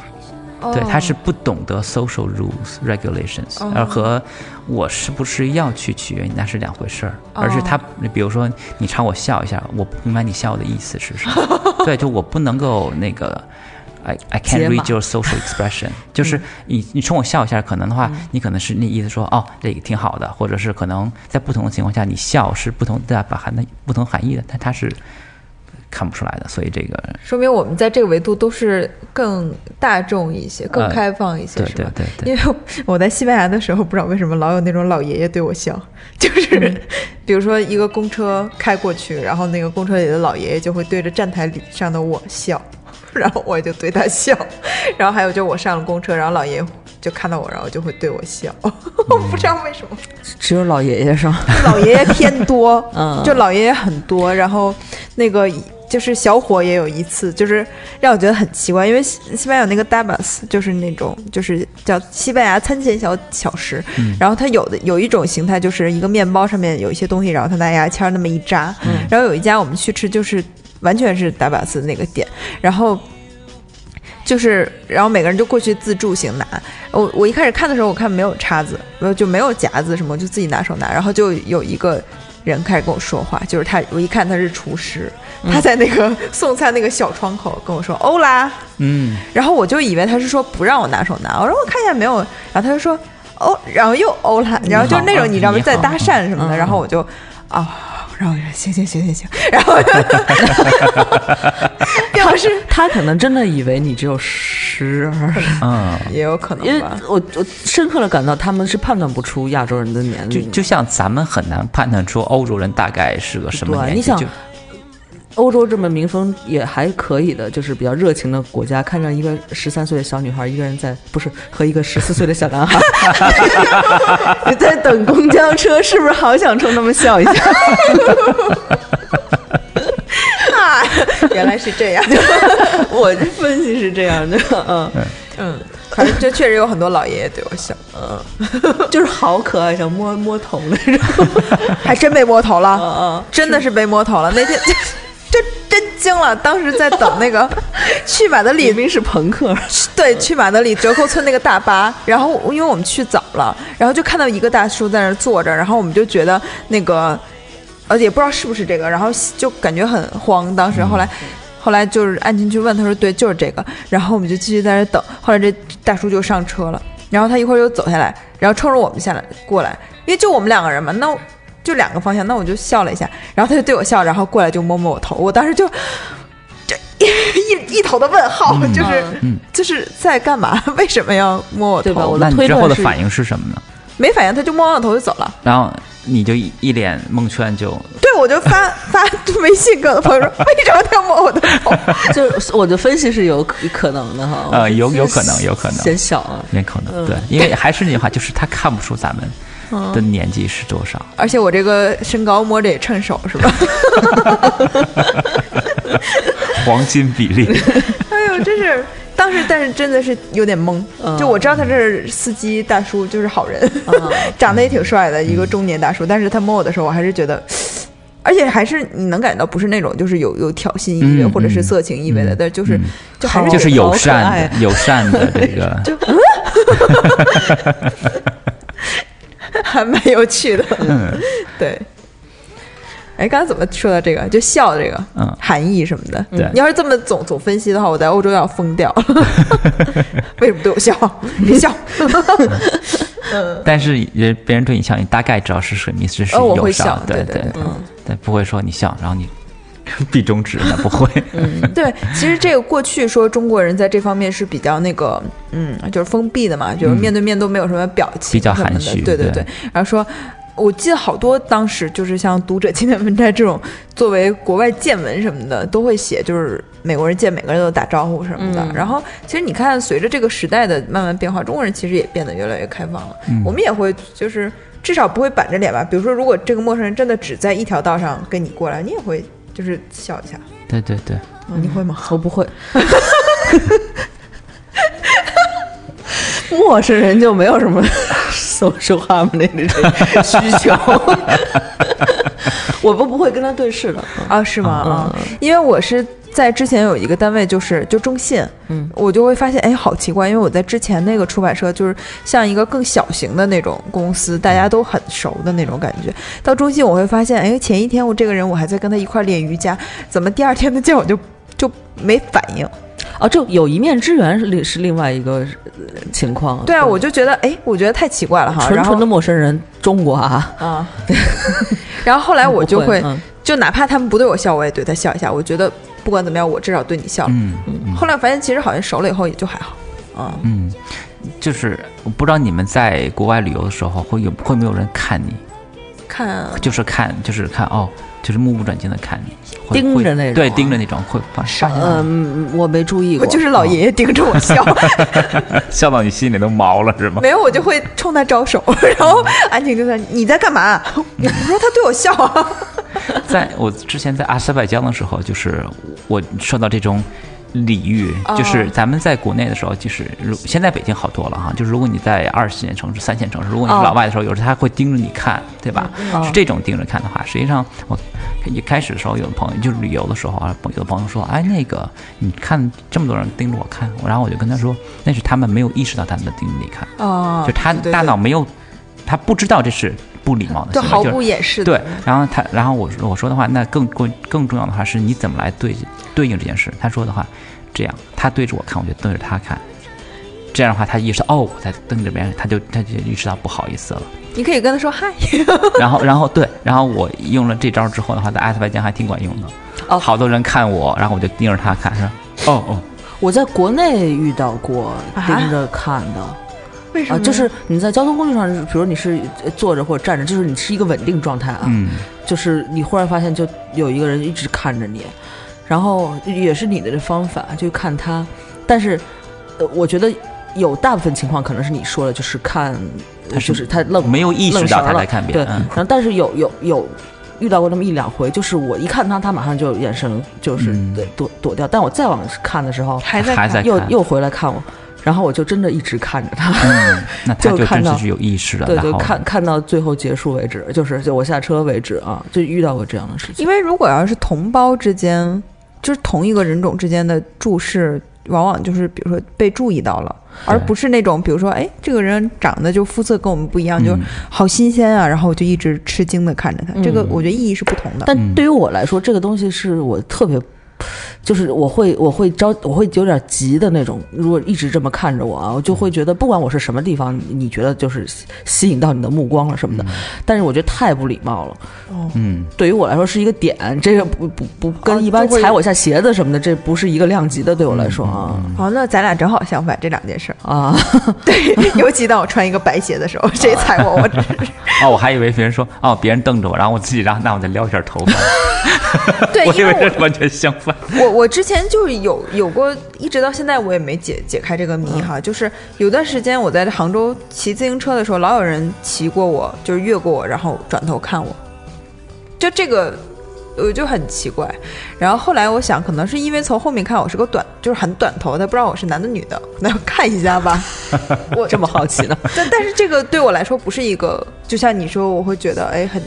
对，他是不懂得 social rules regulations，而和我是不是要去取悦你那是两回事儿，而是他，比如说你朝我笑一下，我不明白你笑的意思是什么，对，就我不能够那个，I I can't read your social expression，就是你你冲我笑一下，可能的话，你可能是那意思说哦，这个挺好的，或者是可能在不同的情况下，你笑是不同的把含的不同含义的，但它是。看不出来的，所以这个说明我们在这个维度都是更大众一些、更开放一些，是吧？对对对。因为我在西班牙的时候，不知道为什么老有那种老爷爷对我笑，就是比如说一个公车开过去，然后那个公车里的老爷爷就会对着站台里上的我笑，然后我就对他笑。然后还有就我上了公车，然后老爷爷就看到我，然后就会对我笑，我不知道为什么。只有老爷爷是吗？老爷爷偏多，嗯，就老爷爷很多，然后那个。就是小伙也有一次，就是让我觉得很奇怪，因为西西班牙有那个 dabas，就是那种就是叫西班牙餐前小小食，然后它有的有一种形态就是一个面包上面有一些东西，然后它拿牙签那么一扎，然后有一家我们去吃就是完全是 dabas 那个点，然后就是然后每个人就过去自助型拿，我我一开始看的时候我看没有叉子，没有就没有夹子什么，就自己拿手拿，然后就有一个。人开始跟我说话，就是他，我一看他是厨师，他在那个送餐那个小窗口跟我说欧啦，嗯，然后我就以为他是说不让我拿手拿，我说我看一下没有，然后他就说哦，然后又欧啦，然后就是那种你知道吗，在搭讪什么的，然后我就啊。然后我说行行行行行，然后 表示他可能真的以为你只有十二，嗯，也有可能，因为我我深刻的感到他们是判断不出亚洲人的年龄，就就像咱们很难判断出欧洲人大概是个什么年纪。欧洲这么民风也还可以的，就是比较热情的国家，看上一个十三岁的小女孩，一个人在不是和一个十四岁的小男孩，你在等公交车，是不是好想冲他们笑一下？啊，原来是这样，我的分析是这样的，嗯。嗯，反正这确实有很多老爷爷对我笑，嗯，就是好可爱，想摸摸头那种，还真被摸头了，嗯嗯，真的是被摸头了，那天。惊了，当时在等那个 去马德里，明明是朋克，对，去马德里折扣村那个大巴，然后因为我们去早了，然后就看到一个大叔在那儿坐着，然后我们就觉得那个，呃，也不知道是不是这个，然后就感觉很慌。当时后来，后来就是按进去问，他说对，就是这个，然后我们就继续在那等。后来这大叔就上车了，然后他一会儿又走下来，然后冲着我们下来过来，因为就我们两个人嘛，那。就两个方向，那我就笑了一下，然后他就对我笑，然后过来就摸摸我头，我当时就，这一一头的问号，就是就是在干嘛？为什么要摸我头？那你之后的反应是什么呢？没反应，他就摸完我头就走了。然后你就一脸蒙圈，就对我就发发微信跟朋友说，为什么他要摸我的头？就我的分析是有可能的哈，呃，有有可能，有可能，显小啊，也可能对，因为还是那句话，就是他看不出咱们。的年纪是多少？而且我这个身高摸着也趁手，是吧？黄金比例。哎呦，真是当时，但是真的是有点懵。就我知道他这是司机大叔，就是好人，长得也挺帅的一个中年大叔。但是他摸我的时候，我还是觉得，而且还是你能感觉到不是那种就是有有挑衅意味或者是色情意味的，但就是就还是就是友善友善的这个。就还蛮有趣的，对。哎，刚才怎么说到这个？就笑这个，嗯，含义什么的。对，你要是这么总总分析的话，我在欧洲要疯掉。为什么对我笑？别笑。嗯但是人别人对你笑，你大概知道是什么意思，是哦我会笑，对对对对，对，不会说你笑，然后你 闭中止，那不会。嗯对，其实这个过去说中国人在这方面是比较那个，嗯，就是封闭的嘛，就是面对面都没有什么表情，比较含蓄对对对然后说。我记得好多当时就是像读者青年文摘这种，作为国外见闻什么的，都会写，就是美国人见每个人都打招呼什么的。嗯然后其实你看，随着这个时代的慢慢变化，中国人其实也变得越来越开放了。我们也会就是至少不会板着脸吧。比如说，如果这个陌生人真的只在一条道上跟你过来，你也会就是笑一下。对对对，嗯你会吗？我不会。陌生人就没有什么 social harmony 的这个需求，我不不会跟他对视的。啊，是吗？啊，因为我是在之前有一个单位，就是就中信，嗯，我就会发现，哎，好奇怪，因为我在之前那个出版社就是像一个更小型的那种公司，大家都很熟的那种感觉。到中信，我会发现，哎，前一天我这个人我还在跟他一块儿练瑜伽，怎么第二天他见我就就没反应？啊，这有一面之缘是另是另外一个呃情况。对啊，我就觉得，哎，我觉得太奇怪了哈。纯纯的陌生人，中国啊，啊，然后后来我就会，嗯就哪怕他们不对我笑，我也对他笑一下。我觉得不管怎么样，我至少对你笑了。嗯嗯后来我发现，其实好像熟了以后也就还好。啊，嗯，就是我不知道你们在国外旅游的时候会有会没有人看你，看就是看就是看哦，就是目不转睛的看你，盯着那种对，啊盯着那种会发嗯，我没注意过，就是老爷爷盯着我笑 笑到你心里都毛了是吗？没有我就会冲他招手，然后安静就在你在干嘛？我说他对我笑啊。在我之前在阿塞拜疆的时候，就是我受到这种礼遇，哦。就是咱们在国内的时候，就是如现在北京好多了哈，就是如果你在二线城市、三线城市，如果你是哦。老外的时候，有时候他会盯着你看，对吧？嗯是这种盯着看的话，实际上我一开始的时候，有的朋友就是旅游的时候啊，有的朋友说，哎，那个你看这么多人盯着我看，然后我就跟他说，那是他们没有意识到他们在盯着你看，哦就他大脑没有，他不知道这是不礼貌的就行为，毫就是不掩饰的。对，然后他，然后我我说的话，那更更更重要的话是你怎么来对对应这件事。他说的话，这样，他对着我看，我就对着他看，这样的话，他意识到哦，我在瞪着别人，他就他就意识到不好意思了。你可以跟他说嗨。然后，然后对，然后我用了这招之后的话，在阿塞拜疆还挺管用的。哦好多人看我，然后我就盯着他看，说哦哦，我在国内遇到过啊盯着看的。啊，为什么呢？就是你在交通工具上，比如你是呃坐着或者站着，就是你是一个稳定状态啊，嗯。就是你忽然发现就有一个人一直看着你，然后也是你的这方法，就看他，但是呃，我觉得有大部分情况可能是你说的，就是看，他是就是他愣没有意识愣神了到他在看别对，人。对然后但是有有有遇到过那么一两回，就是我一看他，他马上就眼神就是躲躲掉，但我再往看的时候，还在还在看。又又回来看我，然后我就真的一直看着他。嗯，那 他就看到是有意识的，对对，看看到最后结束为止，就是就我下车为止啊，就遇到过这样的事情。因为如果要是同胞之间，就是同一个人种之间的注视，往往就是比如说被注意到了，而不是那种比如说，哎，这个人长得就肤色跟我们不一样，就嗯好新鲜啊，然后我就一直吃惊的看着他。这个嗯我觉得意义是不同的。但对于我来说，这个东西是我特别，就是我会我会着我会有点急的那种。如果一直这么看着我啊，我就会觉得不管我是什么地方，你你觉得就是吸吸引到你的目光了什么的，但是我觉得太不礼貌了。嗯，对于我来说是一个点，这个不不不跟一般踩我下鞋子什么的，这不是一个量级的。对我来说啊好，那咱俩正好相反这两件事儿。啊，对，尤其当我穿一个白鞋的时候，谁踩我，我只是 哦，我还以为别人说哦，别人瞪着我，然后我自己然后那我再撩一下头发，对，我以因为我为是完全相反。我我之前就是有有过，一直到现在我也没解解开这个谜哈。就是有段时间我在杭州骑自行车的时候，老有人骑过我，就是越过我，然后转头看我，就这个。我就很奇怪，然后后来我想，可能是因为从后面看我是个短，就是很短头，他不知道我是男的女的，那要 看一下吧。我这么好奇呢？但但是这个对我来说不是一个，就像你说，我会觉得哎很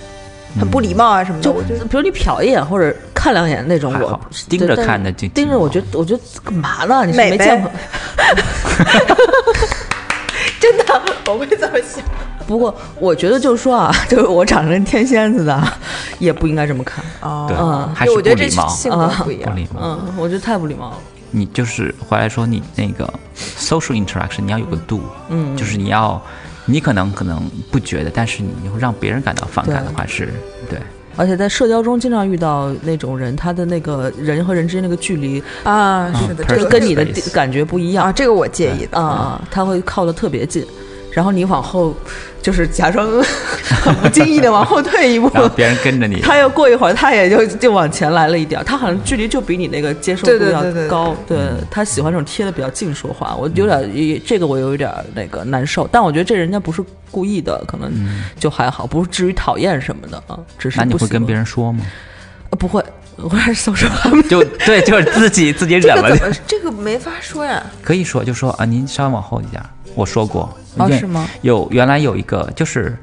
很不礼貌啊什么的。就我觉得比如你瞟一眼或者看两眼那种，我盯着看的就盯着，我觉得我觉得干嘛呢？你是没见过？真的我会这么想。不过我觉得就是说啊，就是我长成天仙似的，也不应该这么看。哦对嗯，还是我觉得这不礼貌，性格不一样。不礼貌。嗯，我觉得太不礼貌了。你就是回来说你那个 social interaction，你要有个度，嗯，就是你要你可能可能不觉得，但是你会让别人感到反感的话是对。而且在社交中经常遇到那种人，他的那个人和人之间那个距离啊，是的，这个跟你的感觉不一样。啊，这个我介意的啊，他会靠得特别近。然后你往后，就是假装 很不经意的往后退一步，别人跟着你。他又过一会儿，他也就就往前来了一点。他好像距离就比你那个接受度要高。对他喜欢这种贴的比较近说话，我有点这个我有一点那个难受。但我觉得这人家不是故意的，可能就还好，不至于讨厌什么的啊。只是那你会跟别人说吗？呃，不会，我还是搜说话。就对，就是自己自己忍了。这个没法说呀。可以说，就说啊，您稍微往后一点。我说过。哦，是吗？有原来有一个，就是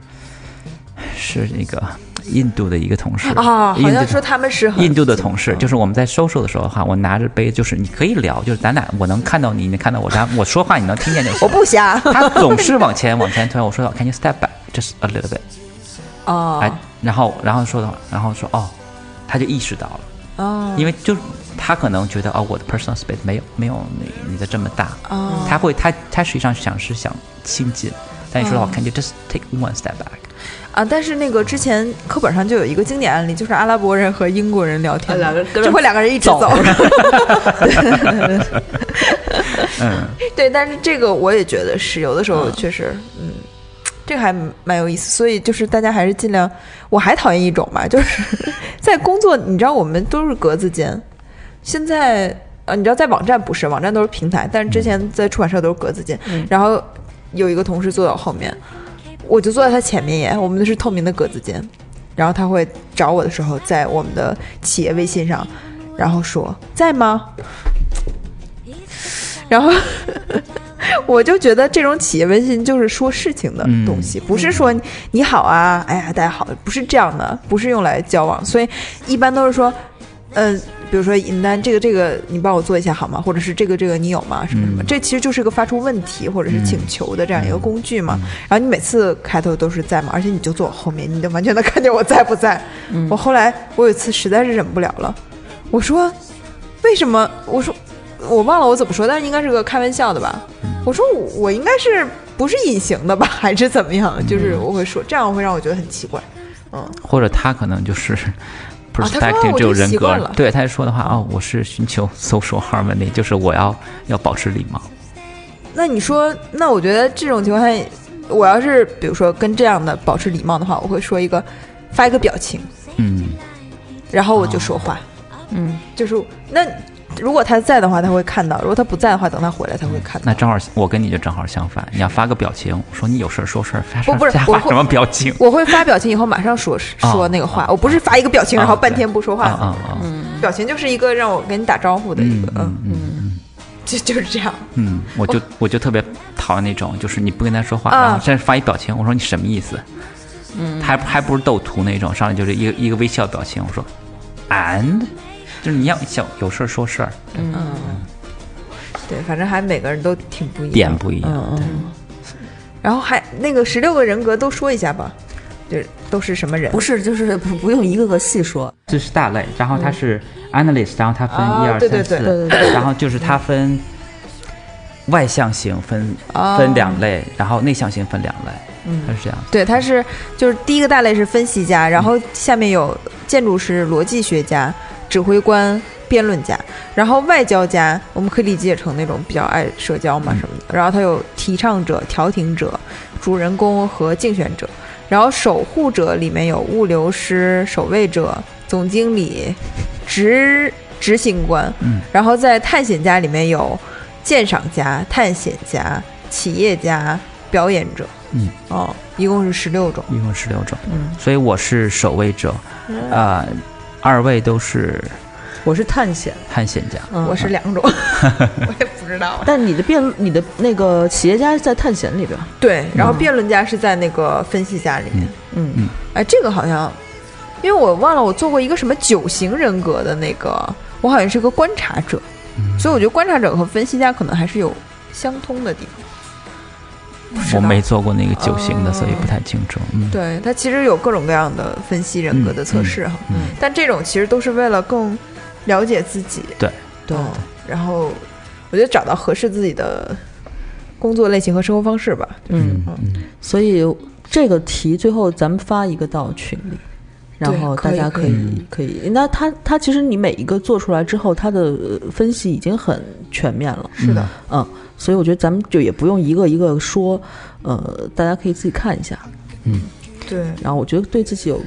是那个印度的一个同事啊，好像说他们是印度的同事，就是我们在收拾的时候的话，我拿着杯，就是你可以聊，就是咱俩我能看到你，你看到我，咱我说话你能听见就行。我不瞎，他总是往前往前推，我说，Can you step back just a little bit？哦，哎，然后然后说的，然后说哦，他就意识到了。哦，因为就他可能觉得哦，我的 personal space 没有没有你你的这么大。哦，他会他他实际上想是想。亲近，但你说的话，Can you just take one step back？啊，但是那个之前课本上就有一个经典案例，就是阿拉伯人和英国人聊天，两个就会两个人一直走。嗯，对，但是这个我也觉得是，有的时候确实，嗯，这个还蛮有意思。所以就是大家还是尽量，我还讨厌一种吧，就是 在工作，你知道我们都是格子间，现在。呃，你知道在网站不是，网站都是平台，但是之前在出版社都是格子间。然后有一个同事坐在我后面，我就坐在他前面耶。我们的是透明的格子间，然后他会找我的时候，在我们的企业微信上，然后说在吗？然后 我就觉得这种企业微信就是说事情的东西，不是说你好啊，哎呀大家好，不是这样的，不是用来交往，所以一般都是说，嗯。比如说尹丹，这个这个你帮我做一下好吗？或者是这个这个你有吗？什么什么？这其实就是个发出问题或者是请求的这样一个工具嘛。然后你每次开头都是在吗？而且你就坐我后面，你就完全能看见我在不在。我后来我有一次实在是忍不了了，我说为什么？我说我忘了我怎么说，但是应该是个开玩笑的吧。我说我应该是不是隐形的吧，还是怎么样？就是我会说这样会让我觉得很奇怪。嗯，或者他可能就是。perspective 这种人格，对他说的话哦，我是寻求 social harmony，就是我要要保持礼貌。那你说，那我觉得这种情况下，我要是比如说跟这样的保持礼貌的话，我会说一个发一个表情，嗯，然后我就说话，嗯，就是那。如果他在的话，他会看到；如果他不在的话，等他回来他会看到。那正好，我跟你就正好相反。你要发个表情，说你有事说事，发不不是发什么表情？我会发表情以后马上说 说那个话，我不是发一个表情然后半天不说话。嗯，表情就是一个让我跟你打招呼的一个，嗯嗯，就就是这样。嗯，我就我就特别讨厌那种，就是你不跟他说话，然后先发一表情，我说你什么意思？嗯，还还不是斗图那种，上来就是一个一个微笑表情，我说，and。就是你要想有事儿说事儿，嗯，对，反正还每个人都挺不一样，点不一样，嗯嗯。然后还那个十六个人格都说一下吧，就都是什么人？不是，就是不 不用一个个细说。这是大类，然后它是 analyst，然后它分一二三四，然后就是它分外向型分分两类，然后内向型分两类，嗯，它是这样。对，它是就是第一个大类是分析家，然后下面有建筑师、逻辑学家。指挥官、辩论家，然后外交家，我们可以理解成那种比较爱社交嘛什么的。然后他有提倡者、调停者、主人公和竞选者。然后守护者里面有物流师、守卫者、总经理、执执行官。嗯。然后在探险家里面有鉴赏家、探险家、企业家、表演者。嗯。哦，一共是十六种。一共十六种。嗯。所以我是守卫者，啊。二位都是，我是探险。探险家，我是两种，我也不知道。但你的辩，你的那个企业家在探险里边，对，然后辩论家是在那个分析家里面。嗯。嗯，哎，这个好像，因为我忘了我做过一个什么九型人格的那个，我好像是个观察者，所以我觉得观察者和分析家可能还是有相通的地方。我没做过那个九型的，所以不太清楚。嗯，对，它其实有各种各样的分析人格的测试哈。嗯，但这种其实都是为了更了解自己。对对。然后，我觉得找到合适自己的工作类型和生活方式吧。嗯嗯，所以这个题最后咱们发一个到群里，然后大家可以可以。那他他其实你每一个做出来之后，他的分析已经很全面了。是的，嗯，所以我觉得咱们就也不用一个一个说，呃，大家可以自己看一下。嗯，对。然后我觉得对自己有。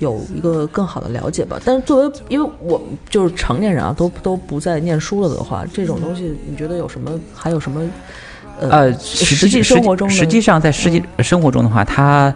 有一个更好的了解吧，但是作为，因为我们就是成年人啊，都都不再念书了的话，这种东西你觉得有什么？还有什么？呃，实际生活中，实际上在实际生活中的话，他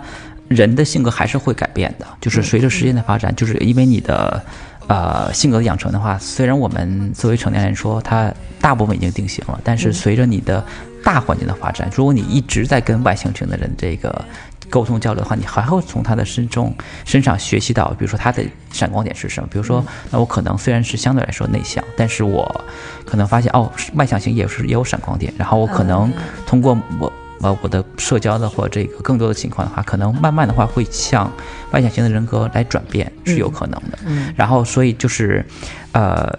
人的性格还是会改变的，就是随着时间的发展，就是因为你的呃性格的养成的话，虽然我们作为成年人说他大部分已经定型了，但是随着你的大环境的发展，如果你一直在跟外向型的人这个。沟通交流的话，你还会从他的身中身上学习到，比如说他的闪光点是什么？比如说，那我可能虽然是相对来说内向，但是我可能发现哦，外向型也是也有闪光点。然后我可能通过我呃我的社交的或这个更多的情况的话，可能慢慢的话会向外向型的人格来转变，是有可能的。嗯然后所以就是，呃。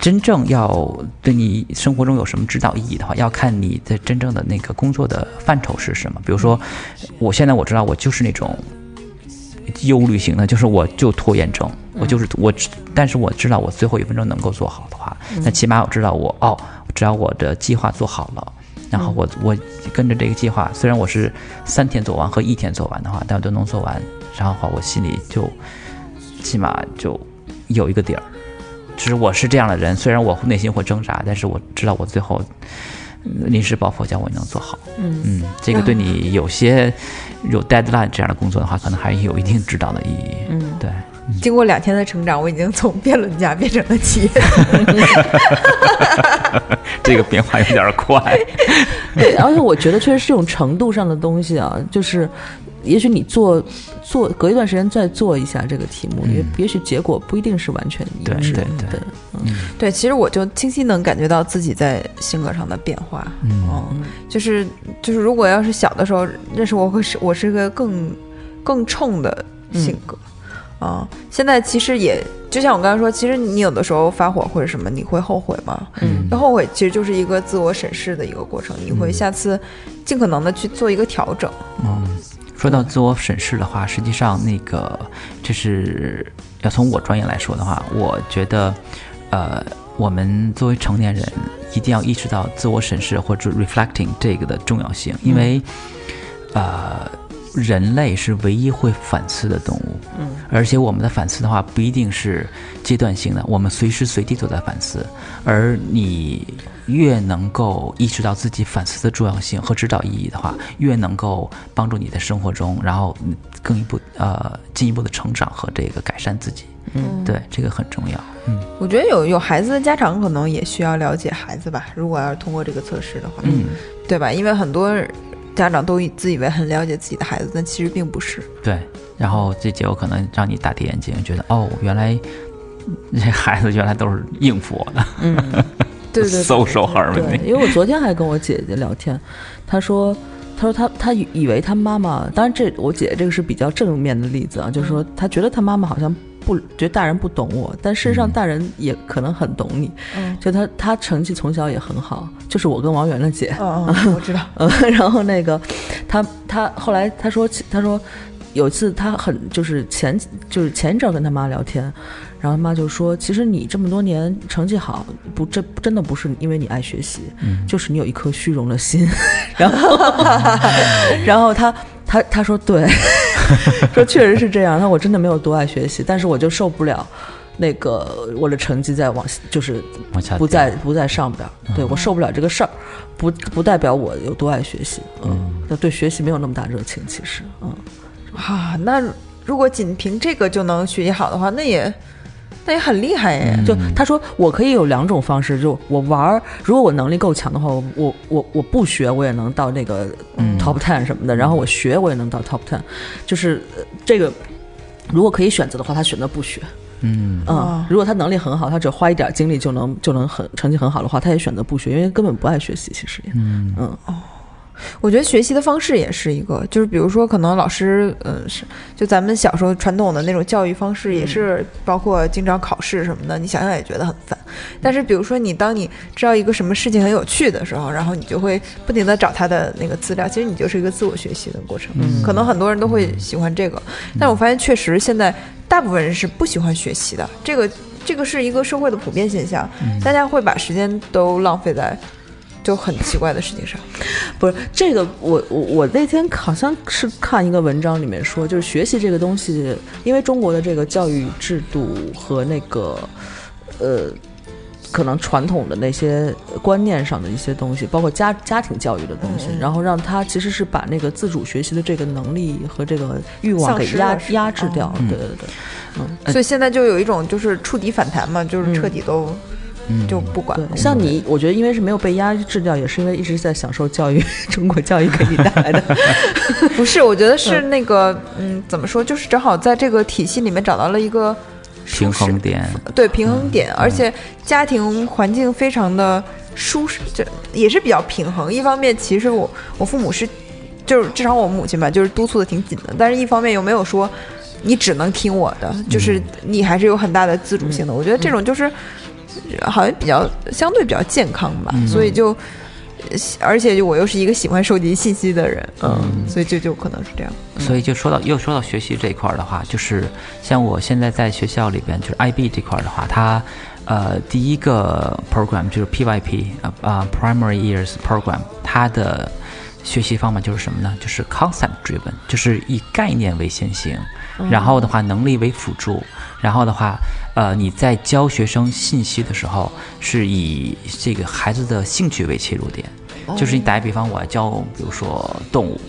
真正要对你生活中有什么指导意义的话，要看你的真正的那个工作的范畴是什么。比如说，我现在我知道我就是那种忧虑型的，就是我就拖延症，我就是我，但是我知道我最后一分钟能够做好的话，那起码我知道我哦，只要我的计划做好了，然后我我跟着这个计划，虽然我是三天做完和一天做完的话，但我都能做完，然后的话我心里就起码就有一个底儿。其实我是这样的人，虽然我内心会挣扎，但是我知道我最后临时抱佛脚，我也能做好。嗯嗯，这个对你有些有 deadline 这样的工作的话，可能还有一定指导的意义。嗯，对。经过两天的成长，我已经从辩论家变成了企业家。这个变化有点快。对，而且我觉得确实是这种程度上的东西啊，就是。也许你做做隔一段时间再做一下这个题目，也也许结果不一定是完全一致。对对对，嗯，对，其实我就清晰能感觉到自己在性格上的变化。嗯，就是就是，如果要是小的时候认识我，会是我是个更更冲的性格。啊，现在其实也就像我刚才说，其实你有的时候发火或者什么，你会后悔吗？嗯，那后悔其实就是一个自我审视的一个过程，你会下次尽可能的去做一个调整。嗯。说到自我审视的话，实际上那个就是要从我专业来说的话，我觉得，呃，我们作为成年人一定要意识到自我审视或者 reflecting 这个的重要性，因为，呃，人类是唯一会反思的动物，嗯，而且我们的反思的话不一定是阶段性的，我们随时随地都在反思，而你。越能够意识到自己反思的重要性和指导意义的话，越能够帮助你在生活中，然后更一步呃进一步的成长和这个改善自己。嗯，对，这个很重要。嗯，我觉得有有孩子的家长可能也需要了解孩子吧。如果要是通过这个测试的话，嗯，对吧？因为很多家长都自以为很了解自己的孩子，但其实并不是。对，然后这结果可能让你大跌眼镜，觉得哦，原来这孩子原来都是应付我的。嗯。对对搜手号儿对，因为我昨天还跟我姐姐聊天，她说，她说她她以为她妈妈，当然这我姐姐这个是比较正面的例子啊，就是说她觉得她妈妈好像不觉得大人不懂我，但事实上大人也可能很懂你。嗯，就他他成绩从小也很好，就是我跟王源的姐。嗯我知道。嗯，然后那个，他他后来他说他说。有一次，他很就是前就是前一阵跟他妈聊天，然后他妈就说：“其实你这么多年成绩好，不这真的不是因为你爱学习，就是你有一颗虚荣的心。”然后，然后他他他说：“对，说确实是这样。那我真的没有多爱学习，但是我就受不了那个我的成绩在往就是不在不在上边，对我受不了这个事儿，不不代表我有多爱学习，嗯，对学习没有那么大热情，其实，嗯。”啊，那如果仅凭这个就能学习好的话，那也那也很厉害耶。就他说，我可以有两种方式，就我玩儿，如果我能力够强的话，我我我我不学我也能到那个 top ten 什么的，然后我学我也能到 top ten，就是这个如果可以选择的话，他选择不学。嗯嗯，如果他能力很好，他只要花一点精力就能就能很成绩很好的话，他也选择不学，因为根本不爱学习。其实，嗯嗯哦。我觉得学习的方式也是一个，就是比如说，可能老师，嗯，是就咱们小时候传统的那种教育方式，也是包括经常考试什么的，你想想也觉得很烦。但是，比如说你当你知道一个什么事情很有趣的时候，然后你就会不停的找他的那个资料，其实你就是一个自我学习的过程。嗯，可能很多人都会喜欢这个，但我发现确实现在大部分人是不喜欢学习的，这个这个是一个社会的普遍现象，大家会把时间都浪费在。就很奇怪的事情上，不是这个，我我我那天好像是看一个文章里面说，就是学习这个东西，因为中国的这个教育制度和那个呃，可能传统的那些观念上的一些东西，包括家家庭教育的东西，然后让他其实是把那个自主学习的这个能力和这个欲望给压压制掉，对对对，嗯，所以现在就有一种就是触底反弹嘛，就是彻底都。就不管，像你，我觉得因为是没有被压制掉，也是因为一直在享受教育，中国教育给你带来的。不是，我觉得是那个，嗯，怎么说，就是正好在这个体系里面找到了一个平衡点，对平衡点，而且家庭环境非常的舒适，就也是比较平衡。一方面，其实我我父母是，就是至少我母亲吧，就是督促的挺紧的，但是一方面又没有说你只能听我的，就是你还是有很大的自主性的。我觉得这种就是。好像比较相对比较健康吧，所以就，而且就我又是一个喜欢收集信息的人，嗯，所以就就可能是这样。所以就说到又说到学习这一块的话，就是像我现在在学校里边，就是 IB 这块的话，它呃第一个 program 就是 PYP 啊啊 Primary Years Program，它的学习方法就是什么呢？就是 concept driven，就是以概念为先行，然后的话能力为辅助。然后的话，呃，你在教学生信息的时候，是以这个孩子的兴趣为切入点。就是你打个比方，我要教，比如说动物，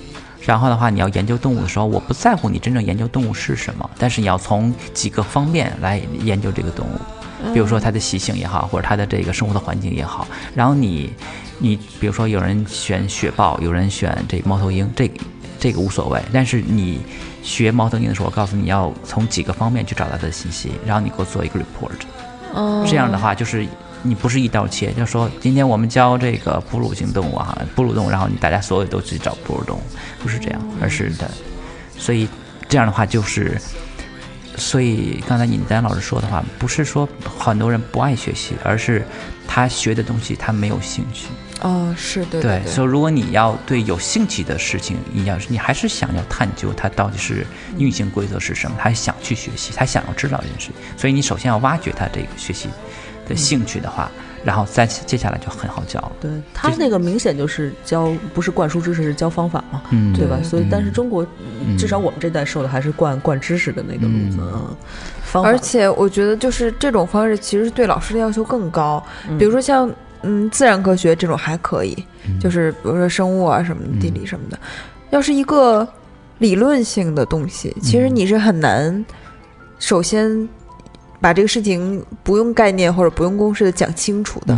然后的话，你要研究动物的时候，我不在乎你真正研究动物是什么，但是你要从几个方面来研究这个动物，比如说它的习性也好，或者它的这个生活的环境也好。然后你，你比如说有人选雪豹，有人选这猫头鹰，这个这个无所谓，但是你。学猫头鹰的时候，我告诉你要从几个方面去找到它的信息，然后你给我做一个 report。哦，这样的话就是你不是一刀切，就说今天我们教这个哺乳性动物啊，哺乳动物，然后你大家所有都去找哺乳动物，不是这样，而是的。所以这样的话就是，所以刚才尹丹老师说的话，不是说很多人不爱学习，而是他学的东西他没有兴趣。哦，是对对，所以如果你要对有兴趣的事情，你要你还是想要探究它到底是运行规则是什么，他想去学习，他想要知道这件事情，所以你首先要挖掘他这个学习的兴趣的话，然后再接下来就很好教了。对他那个明显就是教不是灌输知识，是教方法嘛，嗯，对吧？所以但是中国至少我们这代受的还是灌灌知识的那个路子，嗯，而且我觉得就是这种方式其实对老师的要求更高，比如说像。嗯，自然科学这种还可以，就是比如说生物啊什么，地理什么的。要是一个理论性的东西，其实你是很难首先把这个事情不用概念或者不用公式的讲清楚的。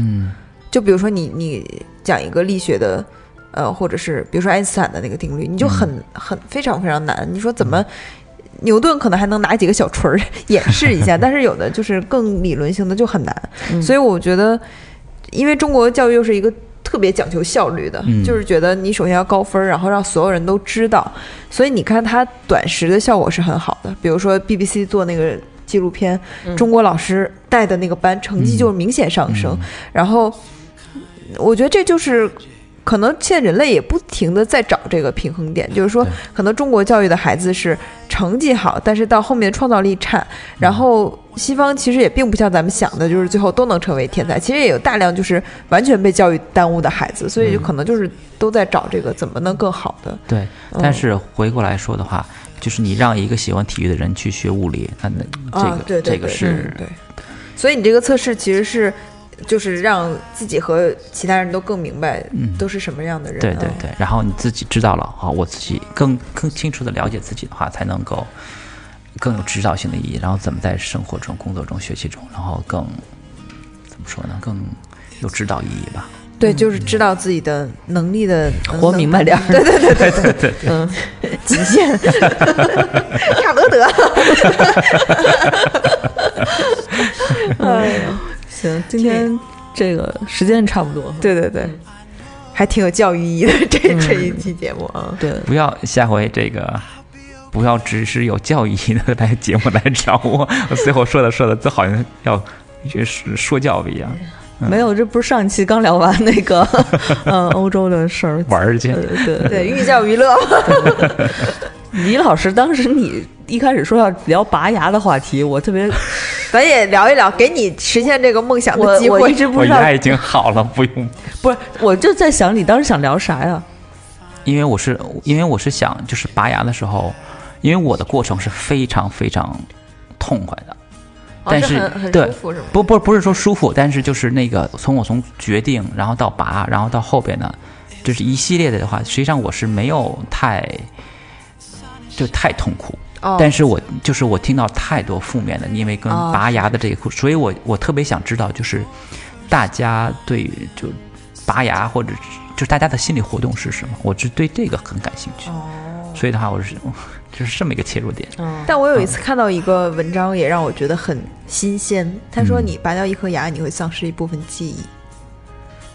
就比如说你你讲一个力学的，呃，或者是比如说爱因斯坦的那个定律，你就很很非常非常难。你说怎么牛顿可能还能拿几个小锤儿 演示一下，但是有的就是更理论性的就很难。所以我觉得。因为中国教育又是一个特别讲求效率的，就是觉得你首先要高分，然后让所有人都知道，所以你看它短时的效果是很好的。比如说 BBC 做那个纪录片，中国老师带的那个班成绩就是明显上升，然后我觉得这就是。可能现在人类也不停的在找这个平衡点，就是说，可能中国教育的孩子是成绩好，但是到后面创造力差。然后西方其实也并不像咱们想的，就是最后都能成为天才。其实也有大量就是完全被教育耽误的孩子，所以就可能就是都在找这个怎么能更好的。对，但是回过来说的话，就是你让一个喜欢体育的人去学物理，那那这个这个是对。所以你这个测试其实是。就是让自己和其他人都更明白，都是什么样的人。对对对，然后你自己知道了啊，我自己更更清楚的了解自己的话，才能够更有指导性的意义。然后怎么在生活中、工作中、学习中，然后更怎么说呢？更有指导意义吧。对，就是知道自己的能力的，活明白点。对对对对对对，嗯，极限，差不多。哎呀。行，今天这个时间差不多。对对对，还挺有教育意义的这这一期节目啊。对，不要下回这个，不要只是有教育意义的来节目来找我，我 最后说的说的，就好像要是说教一样，没有，这不是上一期刚聊完那个 嗯 欧洲的事儿，玩儿去。对。对对，寓教于乐。李老师，当时你一开始说要聊拔牙的话题，我特别，咱也聊一聊，给你实现这个梦想的机会我一。直不我知道，牙已经好了，不用。不是，我就在想你当时想聊啥呀？因为我是因为我是想就是拔牙的时候，因为我的过程是非常非常痛快的，但哦是很很对舒服是吗不不不是说舒服，但是就是那个从我从决定，然后到拔，然后到后边呢，就是一系列的话，实际上我是没有太就太痛苦。哦但是我就是我听到太多负面的，因为跟哦拔牙的这一块，所以我我特别想知道，就是大家对于就拔牙或者就是大家的心理活动是什么？我是对这个很感兴趣，哦所以的话，我是 就是这么一个切入点。嗯，但我有一次看到一个文章，也让我觉得很新鲜。他说，嗯你拔掉一颗牙，你会丧失一部分记忆。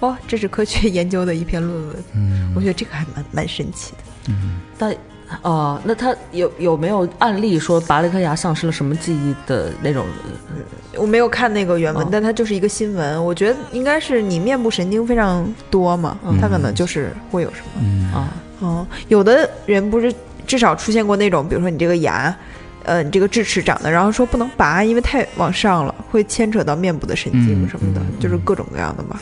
哦，这是科学研究的一篇论文。嗯我觉得这个还蛮蛮神奇的。嗯但哦，那他有有没有案例说拔了一颗牙丧失了什么记忆的那种？我没有看那个原文，哦但它就是一个新闻。我觉得应该是你面部神经非常多嘛，他可能就是会有什么。嗯啊，哦，有的人不是至少出现过那种，比如说你这个牙，呃，你这个智齿长的，然后说不能拔，因为太往上了，会牵扯到面部的神经嗯什么的，嗯就是各种各样的嘛。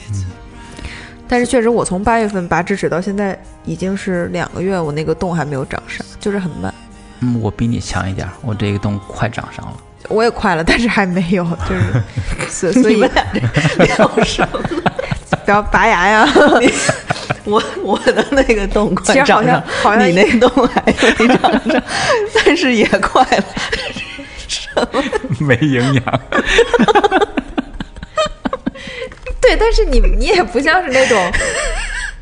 但是确实，我从八月份拔智齿到现在已经是两个月，我那个洞还没有长上，就是很慢。嗯，我比你强一点，我这个洞快长上了。我也快了，但是还没有，就是 所所以你们俩这聊什么？不要拔牙呀。我我的那个洞快其实好像长上，好像你那个洞还没长上，但是也快了。什么没营养。对，但是你你也不像是那种，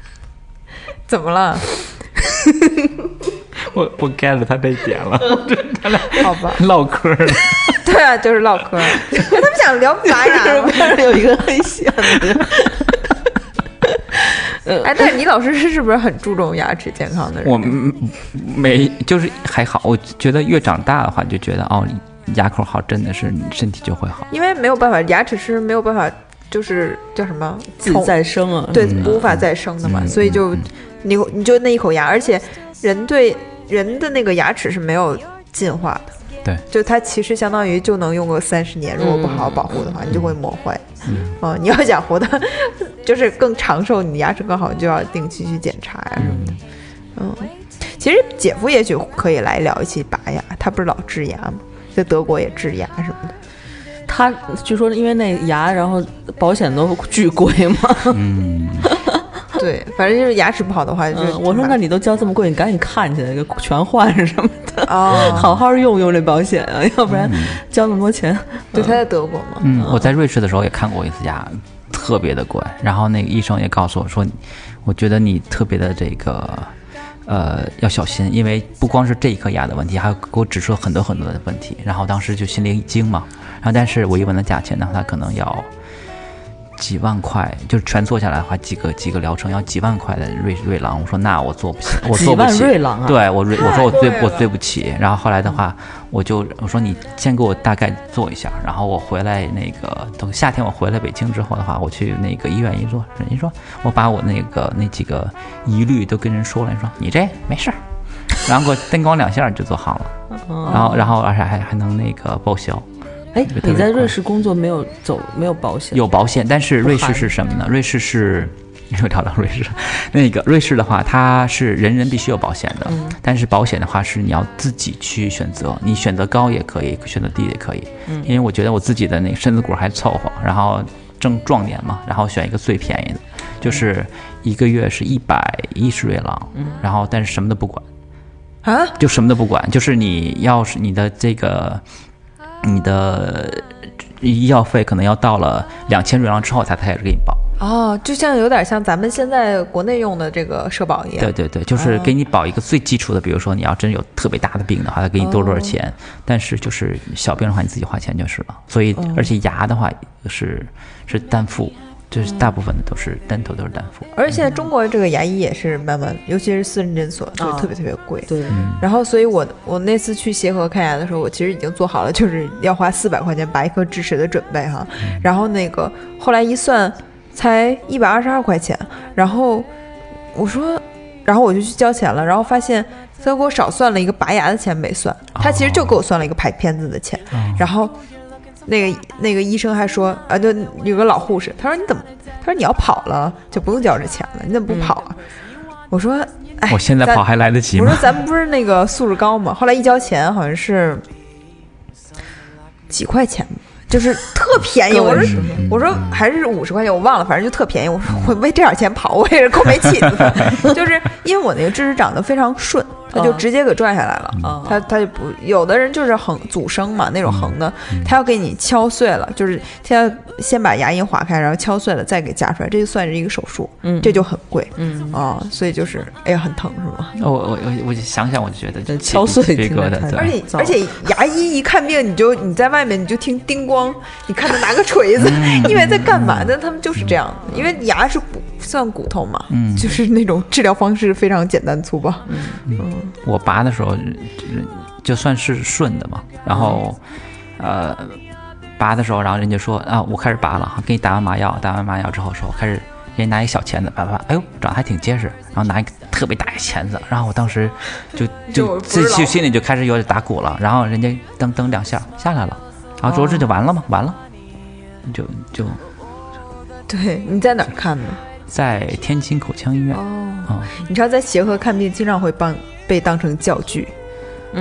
怎么了？我我 get 了他这一点了，他俩好吧，唠嗑呢。对啊，就是唠嗑。他们想聊拔牙吗，边上有一个黑线的，哎，但是你老师是是不是很注重牙齿健康的人？我嗯没就是还好，我觉得越长大的话，就觉得哦，牙口好，真的是你身体就会好。因为没有办法，牙齿是没有办法，就是叫什么自己再生啊。对，嗯无法再生的嘛，嗯所以就嗯你你就那一口牙，而且人对人的那个牙齿是没有进化的，对，就它其实相当于就能用个三十年，如果不好好保护的话，你就会磨坏。嗯哦，你要想活得就是更长寿，你牙齿更好，你就要定期去检查呀什么的。嗯，其实姐夫也许可以来聊一期拔牙，他不是老治牙吗？在德国也治牙什么的。他据说因为那牙，然后保险都巨贵嘛。嗯，对，反正就是牙齿不好的话，就、嗯，我说那你都交这么贵，你赶紧看去，给全换什么的，哦，好好用用这保险啊，要不然交那么多钱。对，他在德国嘛。嗯，我在瑞士的时候也看过一次牙，特别的贵。然后那个医生也告诉我说，我觉得你特别的这个。呃，要小心，因为不光是这一颗牙的问题，还给我指出了很多很多的问题。然后当时就心里一惊嘛。然后但是我一问他价钱呢，他可能要几万块，就是全做下来的话，几个几个疗程要几万块的瑞瑞郎。我说那我做不起，我做不起。瑞郎啊！对我瑞，我说我对我对不起。然后后来的话，我就我说你先给我大概做一下，然后我回来那个等夏天我回来北京之后的话，我去那个医院一做，人家说我把我那个那几个疑虑都跟人说了，人说你这没事儿，然后给我灯光两下就做好了，嗯然后然后而且还还能那个报销。哎，你在瑞士工作没有走没有保险？有保险，但是瑞士是什么呢？瑞士是。又聊到瑞士，那个瑞士的话，它是人人必须有保险的，嗯但是保险的话是你要自己去选择，你选择高也可以，选择低也可以。嗯因为我觉得我自己的那个身子骨还凑合，然后正壮年嘛，然后选一个最便宜的，就是一个月是一百一十瑞郎，嗯然后但是什么都不管，啊，就什么都不管，就是你要是你的这个你的医药费可能要到了两千瑞郎之后才开始给你报。哦，就像有点像咱们现在国内用的这个社保一样。对对对，就是给你保一个最基础的，比如说你要真有特别大的病的话，他给你多多少钱，但是就是小病的话你自己花钱就是了。所以而且牙的话是是单付，就是大部分的都是单头都是单付。而且现在中国这个牙医也是慢慢，尤其是私人诊所，就是特别特别贵。对，然后所以我我那次去协和看牙的时候，我其实已经做好了，就是要花四百块钱拔一颗智齿的准备哈。然后那个后来一算，才一百二十二块钱。然后我说，然后我就去交钱了，然后发现他给我少算了一个拔牙的钱没算，他其实就给我算了一个拍片子的钱。然后那个那个医生还说，啊，就，有个老护士，他说你怎么？他说你要跑了就不用交这钱了，你怎么不跑啊？我说，哎，我现在跑还来得及吗？我说咱们不是那个素质高吗？后来一交钱好像是几块钱，就是特便宜。我说我说还是五十块钱，我忘了，反正就特便宜。我说我为这点钱跑，我也是够没气子的。就是因为我那个智齿长得非常顺，他就直接给拽下来了。他他就不，有的人就是横阻生嘛，那种横的，他要给你敲碎了，就是他要先把牙龈划开，然后敲碎了再给夹出来，这就算是一个手术。嗯这就很贵。嗯啊，所以就是哎呀很疼是吗？我我我我想想我就觉得这敲碎鸡皮疙瘩，挺难看的而且而且牙医一看病，你就你在外面你就听叮咣，你看他拿个锤子，你以为在干嘛？呢他们就是这样的，因为牙是骨算骨头嘛，嗯就是那种治疗方式非常简单粗暴。嗯我拔的时候，就就算是顺的嘛。然后，呃，拔的时候，然后人家说啊，我开始拔了，给你打完麻药，打完麻药之后说，我开始给你拿一小钳子拔拔，哎呦，长得还挺结实。然后拿一个特别大一钳子，然后我当时就 就自己心里就开始有点打鼓了。然后人家噔噔两下下来了，然后说这就完了吗？完了，就就对，你在哪儿看的？在天津口腔医院。哦，啊、你知道在协和看病经常会帮被当成教具，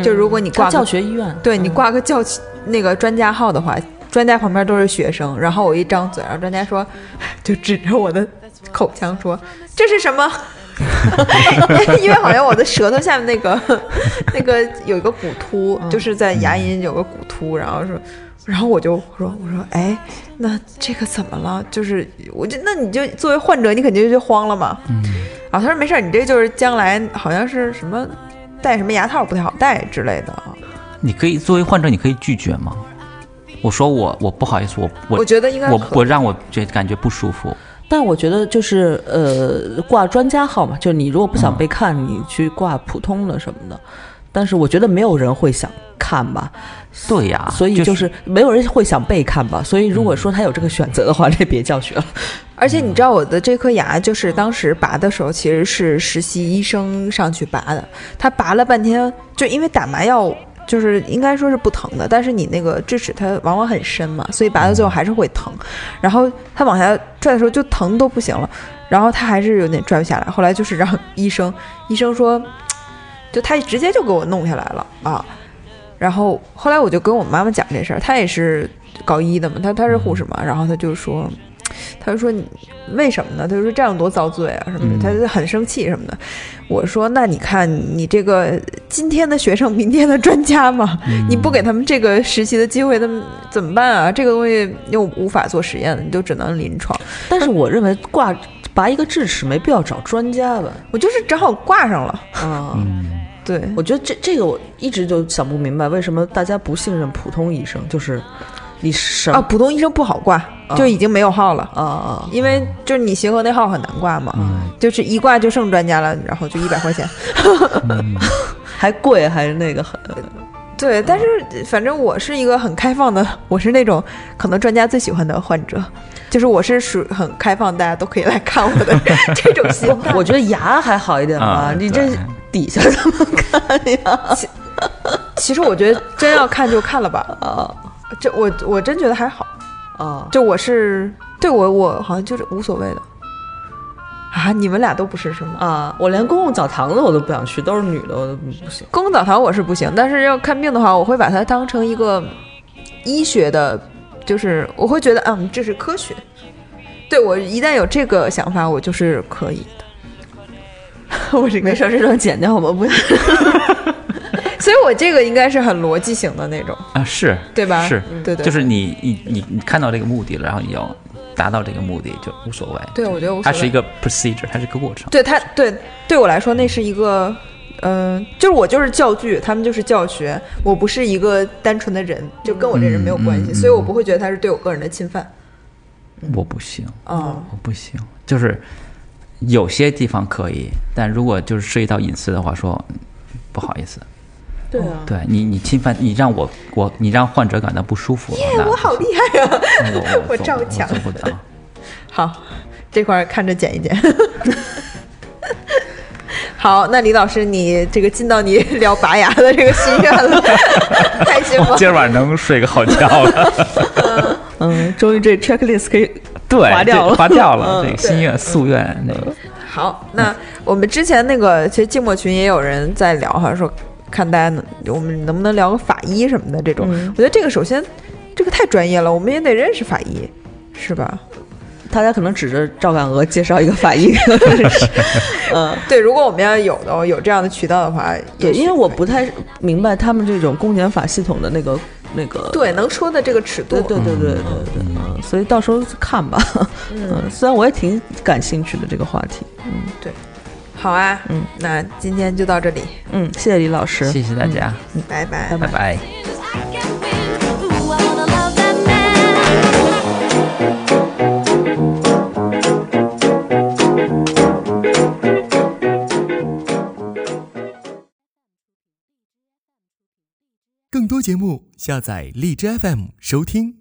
就如果你挂教学医院，对你嗯挂个教那个专家号的话，专家旁边都是学生，然后我一张嘴，然后专家说，就指着我的口腔说这是什么？因为好像我的舌头下面那个那个有一个骨突，就是在牙龈有个骨突，然后说。然后我就说：“我说，哎，那这个怎么了？就是，我就那你就作为患者，你肯定就慌了嘛。嗯，然后他说没事儿，你这就是将来好像是什么戴什么牙套不太好戴之类的啊。你可以作为患者，你可以拒绝吗？我说我我不好意思，我我我觉得应该我我让我觉感觉不舒服。但我觉得就是呃，挂专家号嘛，就是你如果不想被看，你去挂普通的什么的。但是我觉得没有人会想看吧，对呀，所以就是是没有人会想被看吧。所以如果说他有这个选择的话，这别教学了。而且你知道我的这颗牙，就是当时拔的时候，其实是实习医生上去拔的。他拔了半天，就因为打麻药，就是应该说是不疼的，但是你那个智齿它往往很深嘛，所以拔到最后还是会疼。然后他往下拽的时候就疼都不行了，然后他还是有点拽不下来。后来就是让 医生，医生说，就他直接就给我弄下来了啊。然后后来我就跟我妈妈讲这事儿，她也是搞医的嘛，她她是护士嘛，然后她就说。她就说你为什么呢？她就说这样多遭罪啊什么的，她就很生气什么的。我说那你看你这个今天的学生，明天的专家嘛，你不给他们这个实习的机会，他们怎么办啊？这个东西又无法做实验，你就只能临床。但是我认为挂拔一个智齿没必要找专家吧。我就是正好挂上了，啊，对，我觉得这这个我一直就想不明白，为什么大家不信任普通医生？就是你什啊，普通医生不好挂，就已经没有号了。啊啊，因为就是你协和那号很难挂嘛，就是一挂就剩专家了，然后就一百块钱。还贵还是那个很 对，但是反正我是一个很开放的，我是那种可能专家最喜欢的患者，就是我是属很开放，大家都可以来看我的 这种心态。我觉得牙还好一点吧，啊你这对底下怎么看呀？其实我觉得真要看就看了吧，啊这我我真觉得还好，啊，就我是对我我好像就是无所谓的。啊，你们俩都不是是吗？啊！我连公共澡堂子我都不想去，都是女的，我都不不行。公共澡堂我是不行，但是要看病的话，我会把它当成一个医学的，就是我会觉得，嗯，这是科学。对我一旦有这个想法，我就是可以的。我这个没事，儿，这段剪掉，我们不。所以我这个应该是很逻辑型的那种，啊，是对吧？是，对对，就是你你你你看到这个目的了，然后你要达到这个目的就无所谓。对我觉得无所谓它是一个 procedure，它是一个过程。对它对对我来说，那是一个，嗯、就是我就是教具，他们就是教学，我不是一个单纯的人，就跟我这人没有关系，所以我不会觉得他是对我个人的侵犯。我不行，哦，我不行，就是有些地方可以，但如果就是涉及到隐私的话，说不好意思，对啊，对你你侵犯你让我我你让患者感到不舒服，那我好厉害啊、我我我照抢做不到。好，这块儿看着剪一剪。好，那李老师，你这个进到你聊拔牙的这个心愿了，开心吗？今儿晚上能睡个好觉了。嗯，终于这 checklist 可以对，划掉了这划掉了。嗯这个心愿、夙愿，那个好，那我们之前那个其实静默群也有人在聊哈，说看大家能我们能不能聊个法医什么的这种。嗯我觉得这个首先这个太专业了，我们也得认识法医，是吧？大家可能指着赵敢娥介绍一个法医，嗯，对，如果我们要有的有这样的渠道的话，对，也因为我不太明白他们这种公检法系统的那个那个，对能说的这个尺度，对对对对对对，嗯，所以到时候看吧，嗯，虽然我也挺感兴趣的这个话题，嗯，对好啊，嗯，那今天就到这里，嗯，谢谢李老师，谢谢大家，拜拜。拜拜。Ooh, 更多节目，下载荔枝 FM 收听。